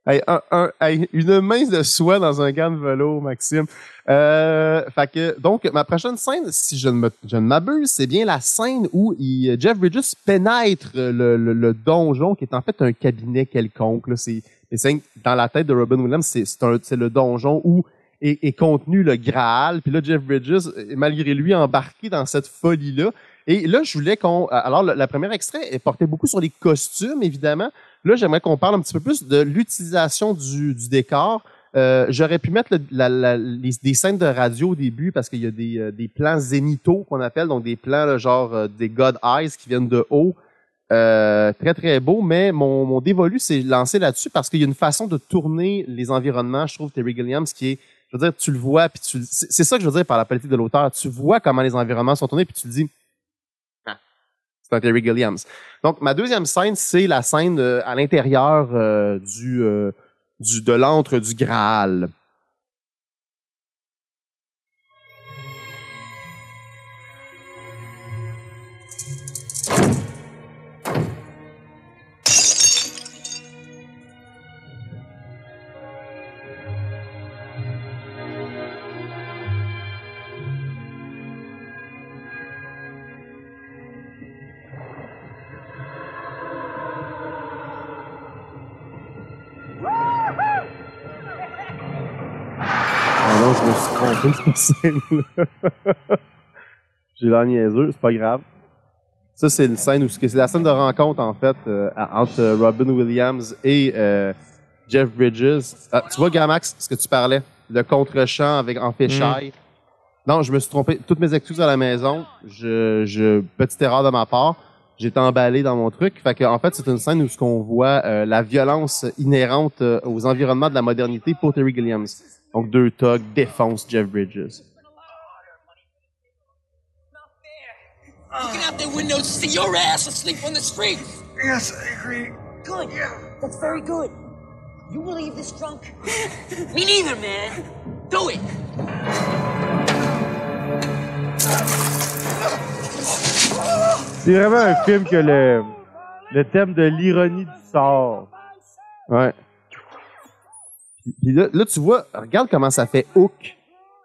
hey, un- un- hey, une main de soie dans un gant de vélo, Maxime. Euh, fait que, donc, ma prochaine scène, si je ne je ne m'abuse, c'est bien la scène où Jeff Bridges pénètre le, le- le donjon, qui est en fait un cabinet quelconque. là. C'est dans la tête de Robin Williams, c'est c'est le donjon où est, est contenu le Graal. Puis là, Jeff Bridges, malgré lui, embarqué dans cette folie-là. Et là, je voulais qu'on... Alors, le, la première extrait portait beaucoup sur les costumes, évidemment. Là, j'aimerais qu'on parle un petit peu plus de l'utilisation du, du décor. Euh, J'aurais pu mettre la- la- les- des scènes de radio au début parce qu'il y a des, euh, des plans zénithaux qu'on appelle, donc des plans là, genre euh, des God Eyes qui viennent de haut. Euh, très, très beau, mais mon, mon dévolu s'est lancé là-dessus parce qu'il y a une façon de tourner les environnements, je trouve, Terry Gilliams, qui est, je veux dire, tu le vois, puis tu c'est ça que je veux dire par la politique de l'auteur. Tu vois comment les environnements sont tournés, puis tu le dis, un Terry Gilliams. Donc, ma deuxième scène, c'est la scène euh, à l'intérieur euh, du, euh, du de l'antre du Graal. Scène-là. J'ai l'air niaiseux, c'est pas grave. Ça, c'est une scène où c'est la scène de rencontre, en fait, euh, entre euh, Robin Williams et euh, Jeff Bridges. Ah, tu vois, Gamax, ce que tu parlais, le contre-champ avec en féchaille. Non, je me suis trompé. Toutes mes excuses à la maison. Je, je petite erreur de ma part. J'étais emballé dans mon truc. Fait que, en fait, c'est une scène où ce qu'on voit euh, la violence inhérente aux environnements de la modernité pour Terry Gilliams. Donc, deux thugs défoncent Jeff Bridges. Looking out their windows to see your ass asleep on the street. Yes, I agree. Good. That's very good. You will leave this drunk? Me neither, man. Do it. C'est vraiment un film que le, le thème de l'ironie du sort. Ouais. Puis, là, là, tu vois, regarde comment ça fait Hook.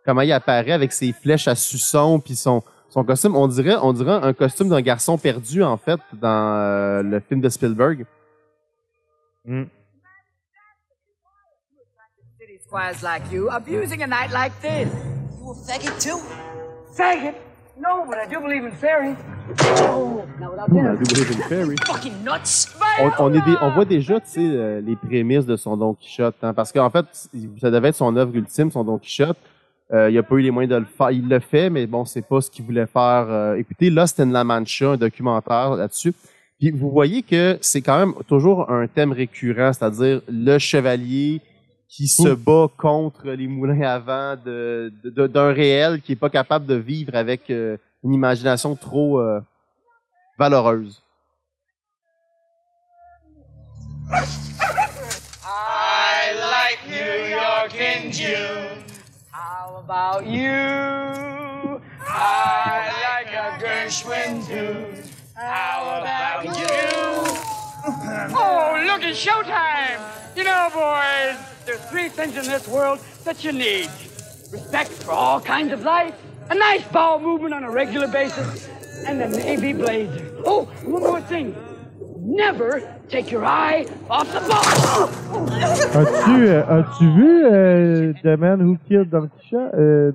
Comment il apparaît avec ses flèches à suçon puis son, son costume. On dirait, on dirait un costume d'un garçon perdu, en fait, dans euh, le film de Spielberg. Mm. City squires like you abusing a night like this. You a faggot too? Faggot? No, but I do believe in fairies. Oh, now without Ooh, dinner. I do believe in fairies. Fucking nuts. on, on, est des- on voit déjà tu sais, euh, les prémices de son Don Quichotte. hein, parce qu'en fait, ça devait être son œuvre ultime, son Don Quichotte. Euh, il a pas eu les moyens de le faire. Il le fait, mais bon, c'est pas ce qu'il voulait faire. Euh, écoutez, Lost in La Mancha, un documentaire là-dessus. Puis vous voyez que c'est quand même toujours un thème récurrent, c'est-à-dire le chevalier qui se bat contre les moulins à vent de- de- de- d'un réel qui est pas capable de vivre avec euh, une imagination trop euh, valeureuse. I like New York in June. How about you? I like a Gershwin too. How about you? Oh, look, it's showtime! You know, boys, there's three things in this world that you need. Respect for all kinds of life, a nice bowel movement on a regular basis, and a Navy blazer. Oh, one more thing. Never take your eye off the ball. As-tu euh, as-tu vu euh, The Man Who Killed euh?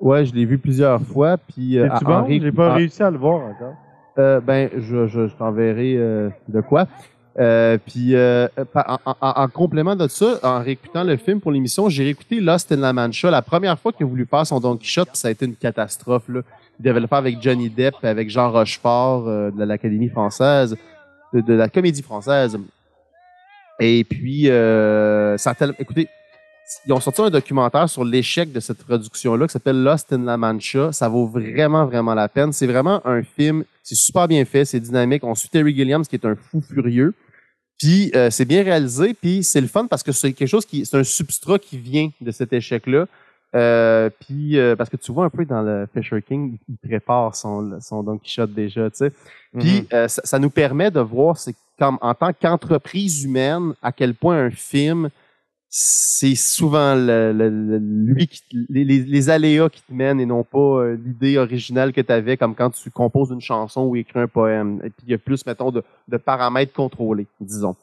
Ouais, je l'ai vu plusieurs fois. Puis, euh, C'est-tu bon? J'ai pas réussi à le voir encore. Euh, ben, je, je, je t'enverrai euh, de quoi. Euh, puis, euh, en, en- en complément de ça, en réécoutant le film pour l'émission, j'ai réécouté Lost in La Mancha. La première fois qu'il a voulu faire son Don Quichotte, ça a été une catastrophe. Là. Il devait le avec Johnny Depp, avec Jean Rochefort euh, de l'Académie française, de, la Comédie française. Et puis, euh, ça a écoutez, ils ont sorti un documentaire sur l'échec de cette production-là qui s'appelle Lost in La Mancha. Ça vaut vraiment, vraiment la peine. C'est vraiment un film, c'est super bien fait, c'est dynamique. On suit Terry Gilliams qui est un fou furieux. Puis euh, c'est bien réalisé, puis c'est le fun parce que c'est quelque chose qui, c'est un substrat qui vient de cet échec-là. Euh, puis euh, parce que tu vois un peu dans le Fisher King, il prépare son, son Don Quichotte déjà, tu sais. Puis euh, ça, ça nous permet de voir, c'est comme en tant qu'entreprise humaine, à quel point un film, c'est souvent le, le- le- lui qui, les, les- aléas qui te mènent et non pas euh, l'idée originale que tu avais, comme quand tu composes une chanson ou écris un poème. Et puis il y a plus, mettons, de, de paramètres contrôlés, disons.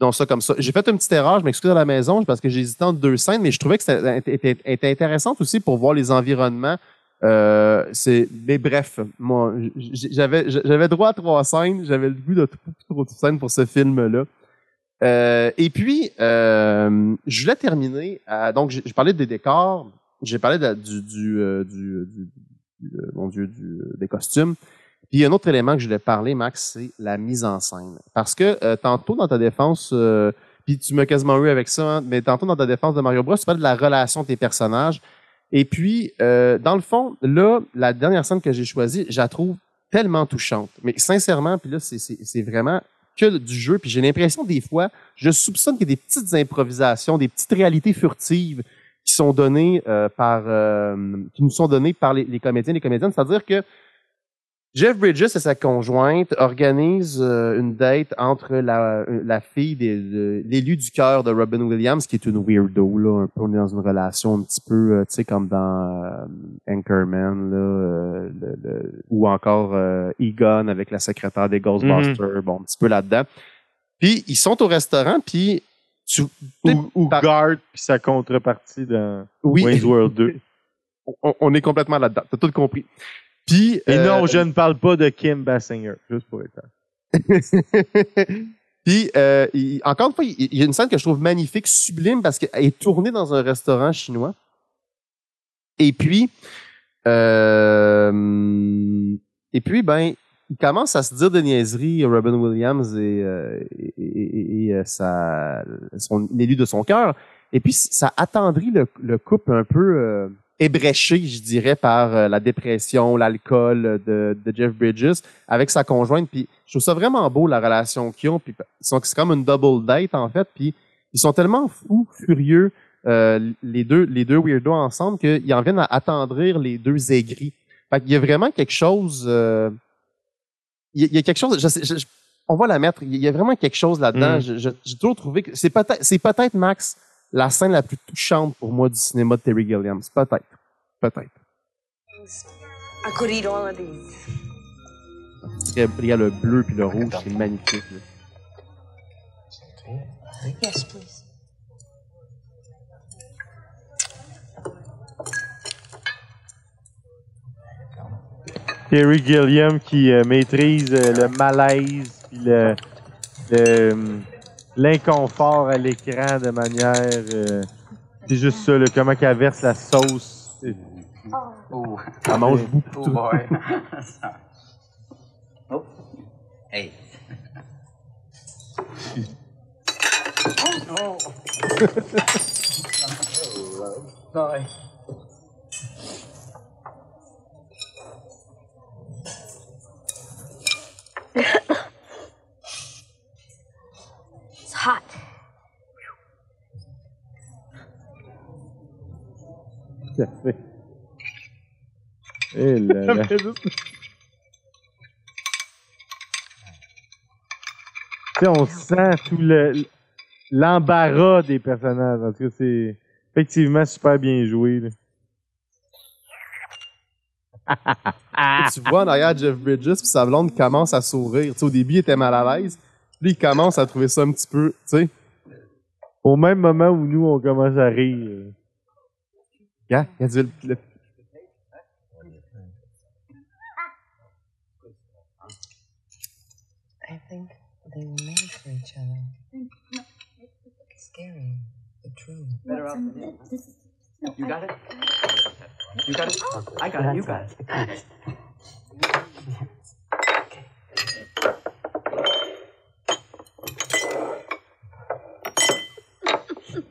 Donc ça comme ça. J'ai fait une petite erreur, je m'excuse à la maison parce que j'ai hésité entre deux scènes, mais je trouvais que c'était était, intéressante aussi pour voir les environnements. Euh, c'est mais bref, moi j'avais j'avais droit à trois scènes, j'avais le goût de tout trop de scènes pour ce film là. Euh, et puis euh, je voulais terminer donc j'ai parlé des décors, j'ai parlé de- du du, euh, du, du- du- euh, mon dieu du, euh, des costumes. Puis un autre élément que je voulais parler, Max, c'est la mise en scène. Parce que euh, tantôt dans ta défense, euh, puis tu m'as quasiment eu avec ça, hein, mais tantôt dans ta défense de Mario Bros, tu parles de la relation de tes personnages. Et puis, euh, dans le fond, là, la dernière scène que j'ai choisie, je la trouve tellement touchante. Mais sincèrement, puis là, c'est vraiment du jeu. Puis j'ai l'impression des fois, je soupçonne qu'il y a des petites improvisations, des petites réalités furtives qui sont données euh, par, euh, qui nous sont données par les, les comédiens et les comédiennes. C'est-à-dire que Jeff Bridges et sa conjointe organisent euh, une date entre la, la fille des- de l'élu du cœur de Robin Williams, qui est une weirdo, là, un peu on est dans une relation un petit peu, euh, tu sais, comme dans euh, Anchorman, là, euh, le- le- ou encore euh, Egon avec la secrétaire des Ghostbusters, bon, un petit peu là-dedans. Puis ils sont au restaurant, puis tu, Ou, ou par- Guard puis sa contrepartie dans Oui. Wayne's World 2. on, on est complètement là-dedans. T'as tout compris. Puis Et euh, non, je ne parle pas de Kim Basinger, juste pour être. Puis, euh, il- encore une fois, il il y a une scène que je trouve magnifique, sublime, parce qu'elle est tournée dans un restaurant chinois. Et puis, euh, et puis, ben, il commence à se dire de niaiseries, Robin Williams et, euh, et, et- et, euh, sa, son, l'élu de son cœur. Et puis, ça attendrit le, le couple un peu euh, ébréché, je dirais, par euh, la dépression, l'alcool de, de Jeff Bridges avec sa conjointe. Puis, je trouve ça vraiment beau, la relation qu'ils ont. Puis, c'est comme une double date, en fait. Puis, ils sont tellement fous, furieux, euh, les deux les deux weirdos ensemble, qu'ils en viennent à attendrir les deux aigris. Fait qu'il y a vraiment quelque chose... euh, il y, a- il y a quelque chose... je sais- je- on va la mettre. Il y a vraiment quelque chose là-dedans. Mm. J'ai toujours trouvé que c'est peut-être, c'est peut-être Max la scène la plus touchante pour moi du cinéma de Terry Gilliam. Peut-être, peut-être. I could eat all of these. Le bleu puis le rouge, c'est magnifique. là. Yes, please. Terry Gilliam qui euh, maîtrise euh, le malaise puis le, le, hum, l'inconfort à l'écran de manière euh, c'est juste ça là, comment qu'elle verse la sauce C'est- Oh. Elle mange beaucoup. Oh boy. oh. Hey. oh. Sorry. It's Ça fait. Eh là là. T'sais, on sent tout le l'embarras des personnages. En tout cas, c'est effectivement super bien joué. Là. tu vois en arrière Jeff Bridges, puis sa blonde commence à sourire. T'sais, au début, il était mal à l'aise. Puis il commence à trouver ça un petit peu, tu sais. Au même moment où nous, on commence à rire. Regarde, il a dit le, le- I think they were made for each other. Scary, but true. Better off than him. You got it? You got it? I got it. You got it.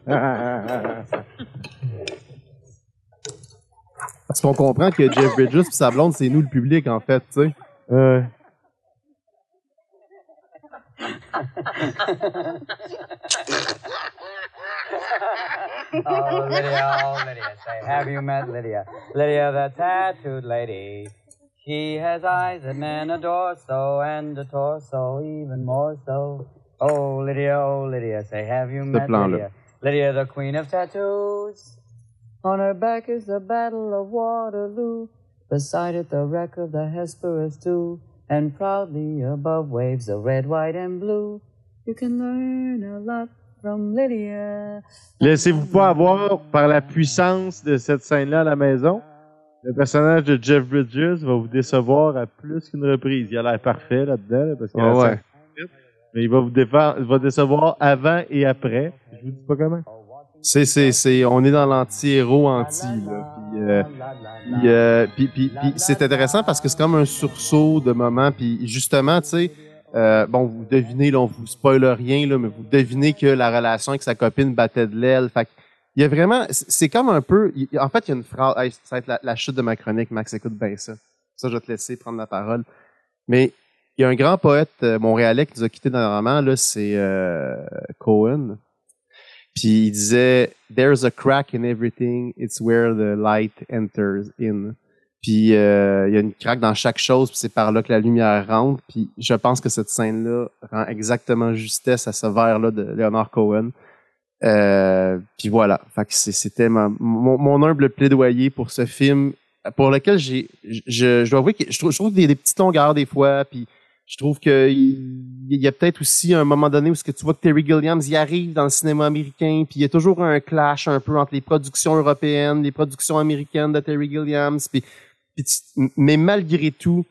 Ah, ah, ah, Parce qu'on comprend que Jeff Bridges puis sa blonde, c'est nous le public, en fait, tu sais. Euh, Oh, Lydia, oh, Lydia, say, have you met Lydia? Lydia, the tattooed lady. She has eyes that men adore so, and a torso even more so. Oh, Lydia, oh, Lydia, say, have you met. Lydia? Lydia, the queen of tattoos. On her back is the battle of Waterloo. Beside it, the wreck of the Hesperus too. And proudly above waves the red, white, and blue. You can learn a lot from Lydia. Laissez-vous pas avoir par la puissance de cette scène-là à la maison. Le personnage de Jeff Bridges va vous décevoir à plus qu'une reprise. Il a l'air parfait là-dedans, là, parce qu'il a Ouais, mais il va vous, défa- il va décevoir avant et après. Je vous dis pas comment. C'est, c'est, c'est, on est dans l'anti-héros anti, là. Puis, euh, puis, euh, puis, puis- puis c'est intéressant parce que c'est comme un sursaut de moment. Puis justement, tu sais, euh, bon, vous devinez, là, on vous spoil rien, là, mais vous devinez que la relation avec sa copine battait de l'aile. Fait il y a vraiment, c'est comme un peu, en fait, il y a une phrase, hey, ça va être la, la chute de ma chronique, Max, écoute bien ça. Ça, je vais te laisser prendre la parole. Mais il y a un grand poète euh, montréalais qui nous a quittés dernièrement, là, c'est euh, Cohen. Puis il disait There's a crack in everything, it's where the light enters in. Puis euh, il y a une craque dans chaque chose, puis c'est par là que la lumière rentre. Puis je pense que cette scène-là rend exactement justesse à ce vers-là de Leonard Cohen. Euh, puis voilà, c'était mon, humble plaidoyer pour ce film, pour lequel j'ai, je, je dois avouer que je trouve, je trouve des, des petites longueurs des fois, puis je trouve que il y a peut-être aussi un moment donné où ce que tu vois que Terry Gilliams y arrive dans le cinéma américain, puis il y a toujours un clash un peu entre les productions européennes, les productions américaines de Terry Gilliams, puis tu- mais malgré tout,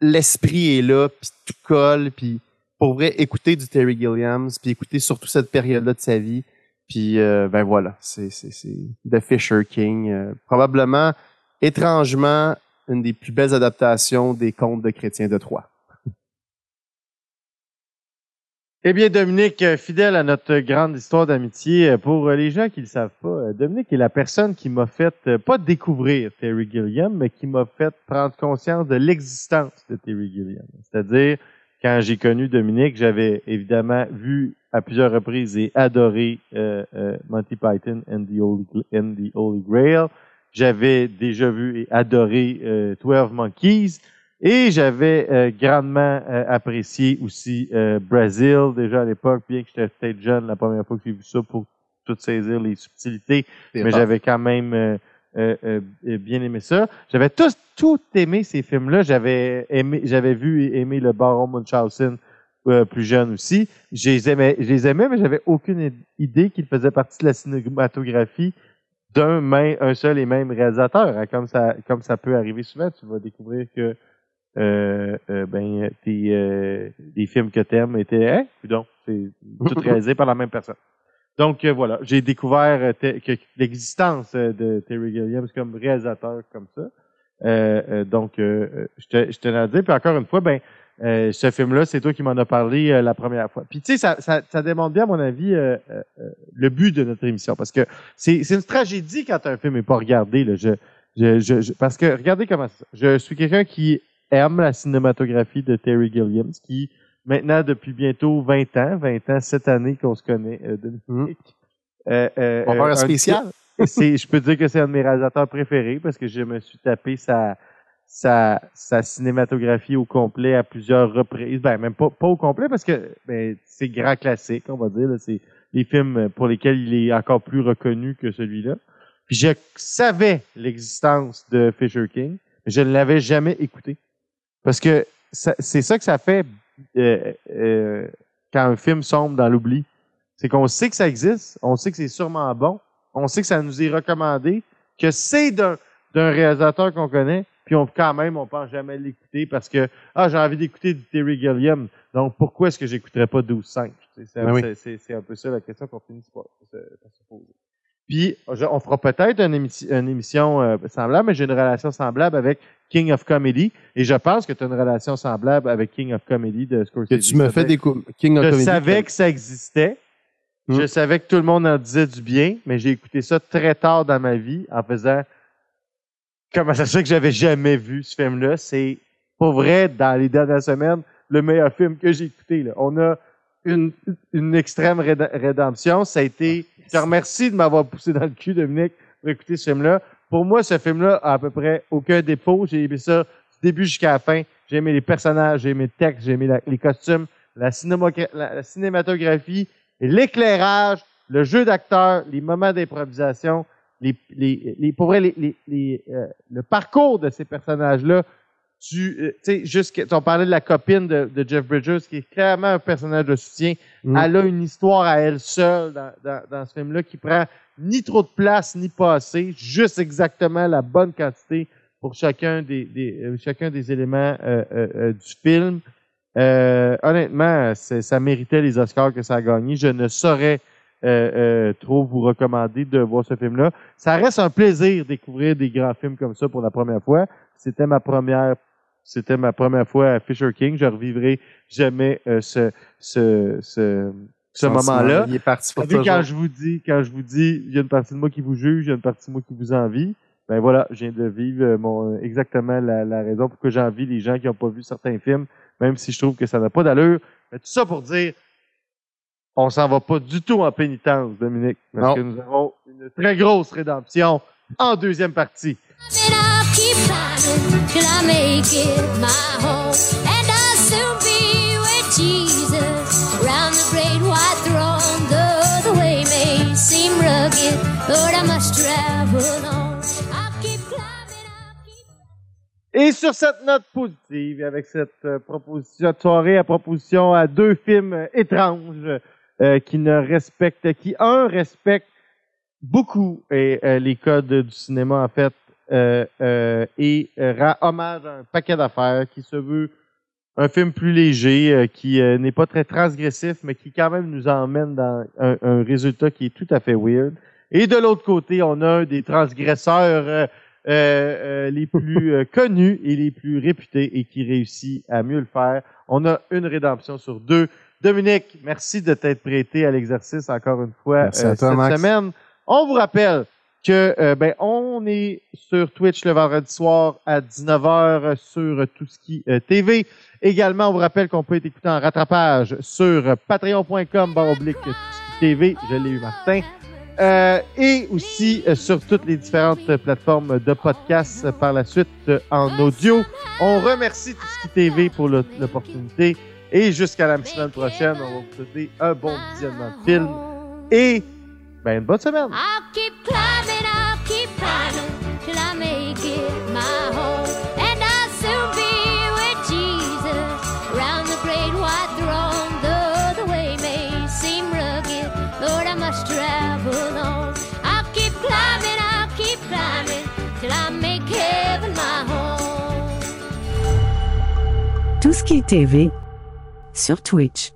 l'esprit est là, puis tout colle, puis pour vrai, écouter du Terry Gilliams, puis écouter surtout cette période-là de sa vie, puis euh, ben voilà, c'est c'est c'est The Fisher King, euh, probablement étrangement une des plus belles adaptations des contes de Chrétien de Troyes. Eh bien, Dominique, euh, fidèle à notre grande histoire d'amitié, euh, pour euh, les gens qui ne le savent pas, Dominique est la personne qui m'a fait, pas découvrir Terry Gilliam, mais qui m'a fait prendre conscience de l'existence de Terry Gilliam. C'est-à-dire, quand j'ai connu Dominique, j'avais évidemment vu à plusieurs reprises et adoré Monty Python and the Holy, and the Holy Grail. J'avais déjà vu et adoré euh, 12 Monkeys. Et j'avais euh, grandement euh, apprécié aussi euh, Brazil déjà à l'époque, bien que j'étais peut-être jeune la première fois que j'ai vu ça pour tout saisir les subtilités, mais j'avais quand même euh, euh, euh, bien aimé ça. J'avais tous tout aimé ces films-là. J'avais aimé, j'avais vu et aimé le Baron Munchausen euh, plus jeune aussi. Je les aimais, je les aimais, mais j'avais aucune idée qu'ils faisaient partie de la cinématographie d'un un seul et même réalisateur. hein. Comme ça, comme ça peut arriver souvent, tu vas découvrir que euh, euh, ben tes euh, des films que t'aimes étaient hein, donc c'est tout réalisé par la même personne. Donc euh, voilà, j'ai découvert euh, l'existence euh, de Terry Gilliam comme réalisateur comme ça. Euh, euh, donc euh, euh, je te le dire puis encore une fois ben euh, ce film-là, c'est toi qui m'en as parlé euh, la première fois. Puis tu sais, ça, ça, ça démontre bien, à mon avis, euh, euh, euh, le but de notre émission. Parce que c'est c'est une tragédie quand un film n'est pas regardé. Là. Je, je, je, je- parce que regardez comment ça. Je suis quelqu'un qui aime la cinématographie de Terry Gilliam, qui maintenant depuis bientôt 20 ans, 20 ans cette année qu'on se connaît, euh, Dominique. Euh, euh, On va faire un spécial. c'est, je peux dire que c'est un de mes réalisateurs préférés parce que je me suis tapé sa, sa, sa cinématographie au complet à plusieurs reprises. Ben, même pas, pas au complet parce que ben, c'est grand classique, on va dire. C'est les films pour lesquels il est encore plus reconnu que celui-là. Puis je savais l'existence de Fisher King, mais je ne l'avais jamais écouté. Parce que c'est ça que ça fait euh, euh, quand un film sombre dans l'oubli. C'est qu'on sait que ça existe, on sait que c'est sûrement bon, on sait que ça nous est recommandé, que c'est d'un réalisateur qu'on connaît, puis on quand même on pense jamais l'écouter parce que ah j'ai envie d'écouter du Terry Gilliam, donc pourquoi est-ce que j'écouterais pas 12-5 C'est c'est- Ben oui. c'est- un peu ça la question qu'on finit par se poser. Puis je- on fera peut-être une, émi- une émission euh, semblable, mais j'ai une relation semblable avec King of Comedy, et je pense que tu as une relation semblable avec King of Comedy de Scorsese. Que tu me fais des King of je Comedy. savais que ça existait. Je savais que tout le monde en disait du bien, mais j'ai écouté ça très tard dans ma vie en faisant comment ça se fait que j'avais jamais vu ce film-là. C'est pas vrai dans les dernières semaines le meilleur film que j'ai écouté. Là. On a une, une extrême rédemption. Ça a été. Je te remercie de m'avoir poussé dans le cul, Dominique, pour écouter ce film-là. Pour moi, ce film-là a à peu près aucun défaut. J'ai aimé ça du début jusqu'à la fin. J'ai aimé les personnages, j'ai aimé le texte, j'ai aimé les costumes, la, cinématographie, l'éclairage, le jeu d'acteur, les moments d'improvisation, les, les, les, pour vrai, les, les, euh, le parcours de ces personnages-là. Tu euh, tu sais, jusqu'à- on parlait de la copine de, de Jeff Bridges, qui est clairement un personnage de soutien. Mm. Elle a une histoire à elle seule dans, dans, dans ce film-là qui prend ni trop de place ni pas assez, juste exactement la bonne quantité pour chacun des, des euh, chacun des éléments euh, euh, euh, du film. Euh, honnêtement, ça méritait les Oscars que ça a gagné. Je ne saurais euh, euh, trop vous recommander de voir ce film-là. Ça reste un plaisir de découvrir des grands films comme ça pour la première fois. C'était ma première, c'était ma première fois à Fisher King. Je revivrai jamais euh, ce, ce, ce, ce moment-là. il est parti pour quand je vous dis, quand je vous dis, il y a une partie de moi qui vous juge, il y a une partie de moi qui vous envie. Ben voilà, je viens de vivre euh, mon, euh, exactement la, la raison pourquoi j'envie les gens qui n'ont pas vu certains films, même si je trouve que ça n'a pas d'allure. Mais tout ça pour dire, on s'en va pas du tout en pénitence, Dominique, parce Non. que nous avons une très grosse rédemption en deuxième partie. Et sur cette note positive, avec cette euh, proposition de soirée à proposition à deux films étranges euh, qui ne respectent, qui un respecte beaucoup et, euh, les codes du cinéma en fait et euh, rend hommage à un paquet d'affaires qui se veut un film plus léger, euh, qui euh, n'est pas très transgressif, mais qui quand même nous emmène dans un, un résultat qui est tout à fait weird. Et de l'autre côté, on a un des transgresseurs euh, euh, euh, les plus euh, connus et les plus réputés et qui réussit à mieux le faire. On a une rédemption sur deux. Dominique, merci de t'être prêté à l'exercice encore une fois Merci à euh, toi, cette Max. semaine. On vous rappelle que euh, ben on est sur Twitch le vendredi soir à 19h sur Touski euh, TV. Également, on vous rappelle qu'on peut être écouté en rattrapage sur patreon.com oblique TV. Je l'ai eu Martin. Euh, et aussi euh, sur toutes les différentes plateformes de podcast par la suite en audio. On remercie Touski TV pour l'opportunité. Et jusqu'à la semaine prochaine, on va vous souhaiter un bon visionnement de film. Et ben, une bonne semaine. I'll keep climbing, I'll keep climbing till I make it my home. And I'll soon be with Jesus round the great white throne. Though the way may seem rugged, Lord, I must travel on. I'll keep climbing, I'll keep climbing till I make heaven my home. Tout ce qui est TV sur Twitch.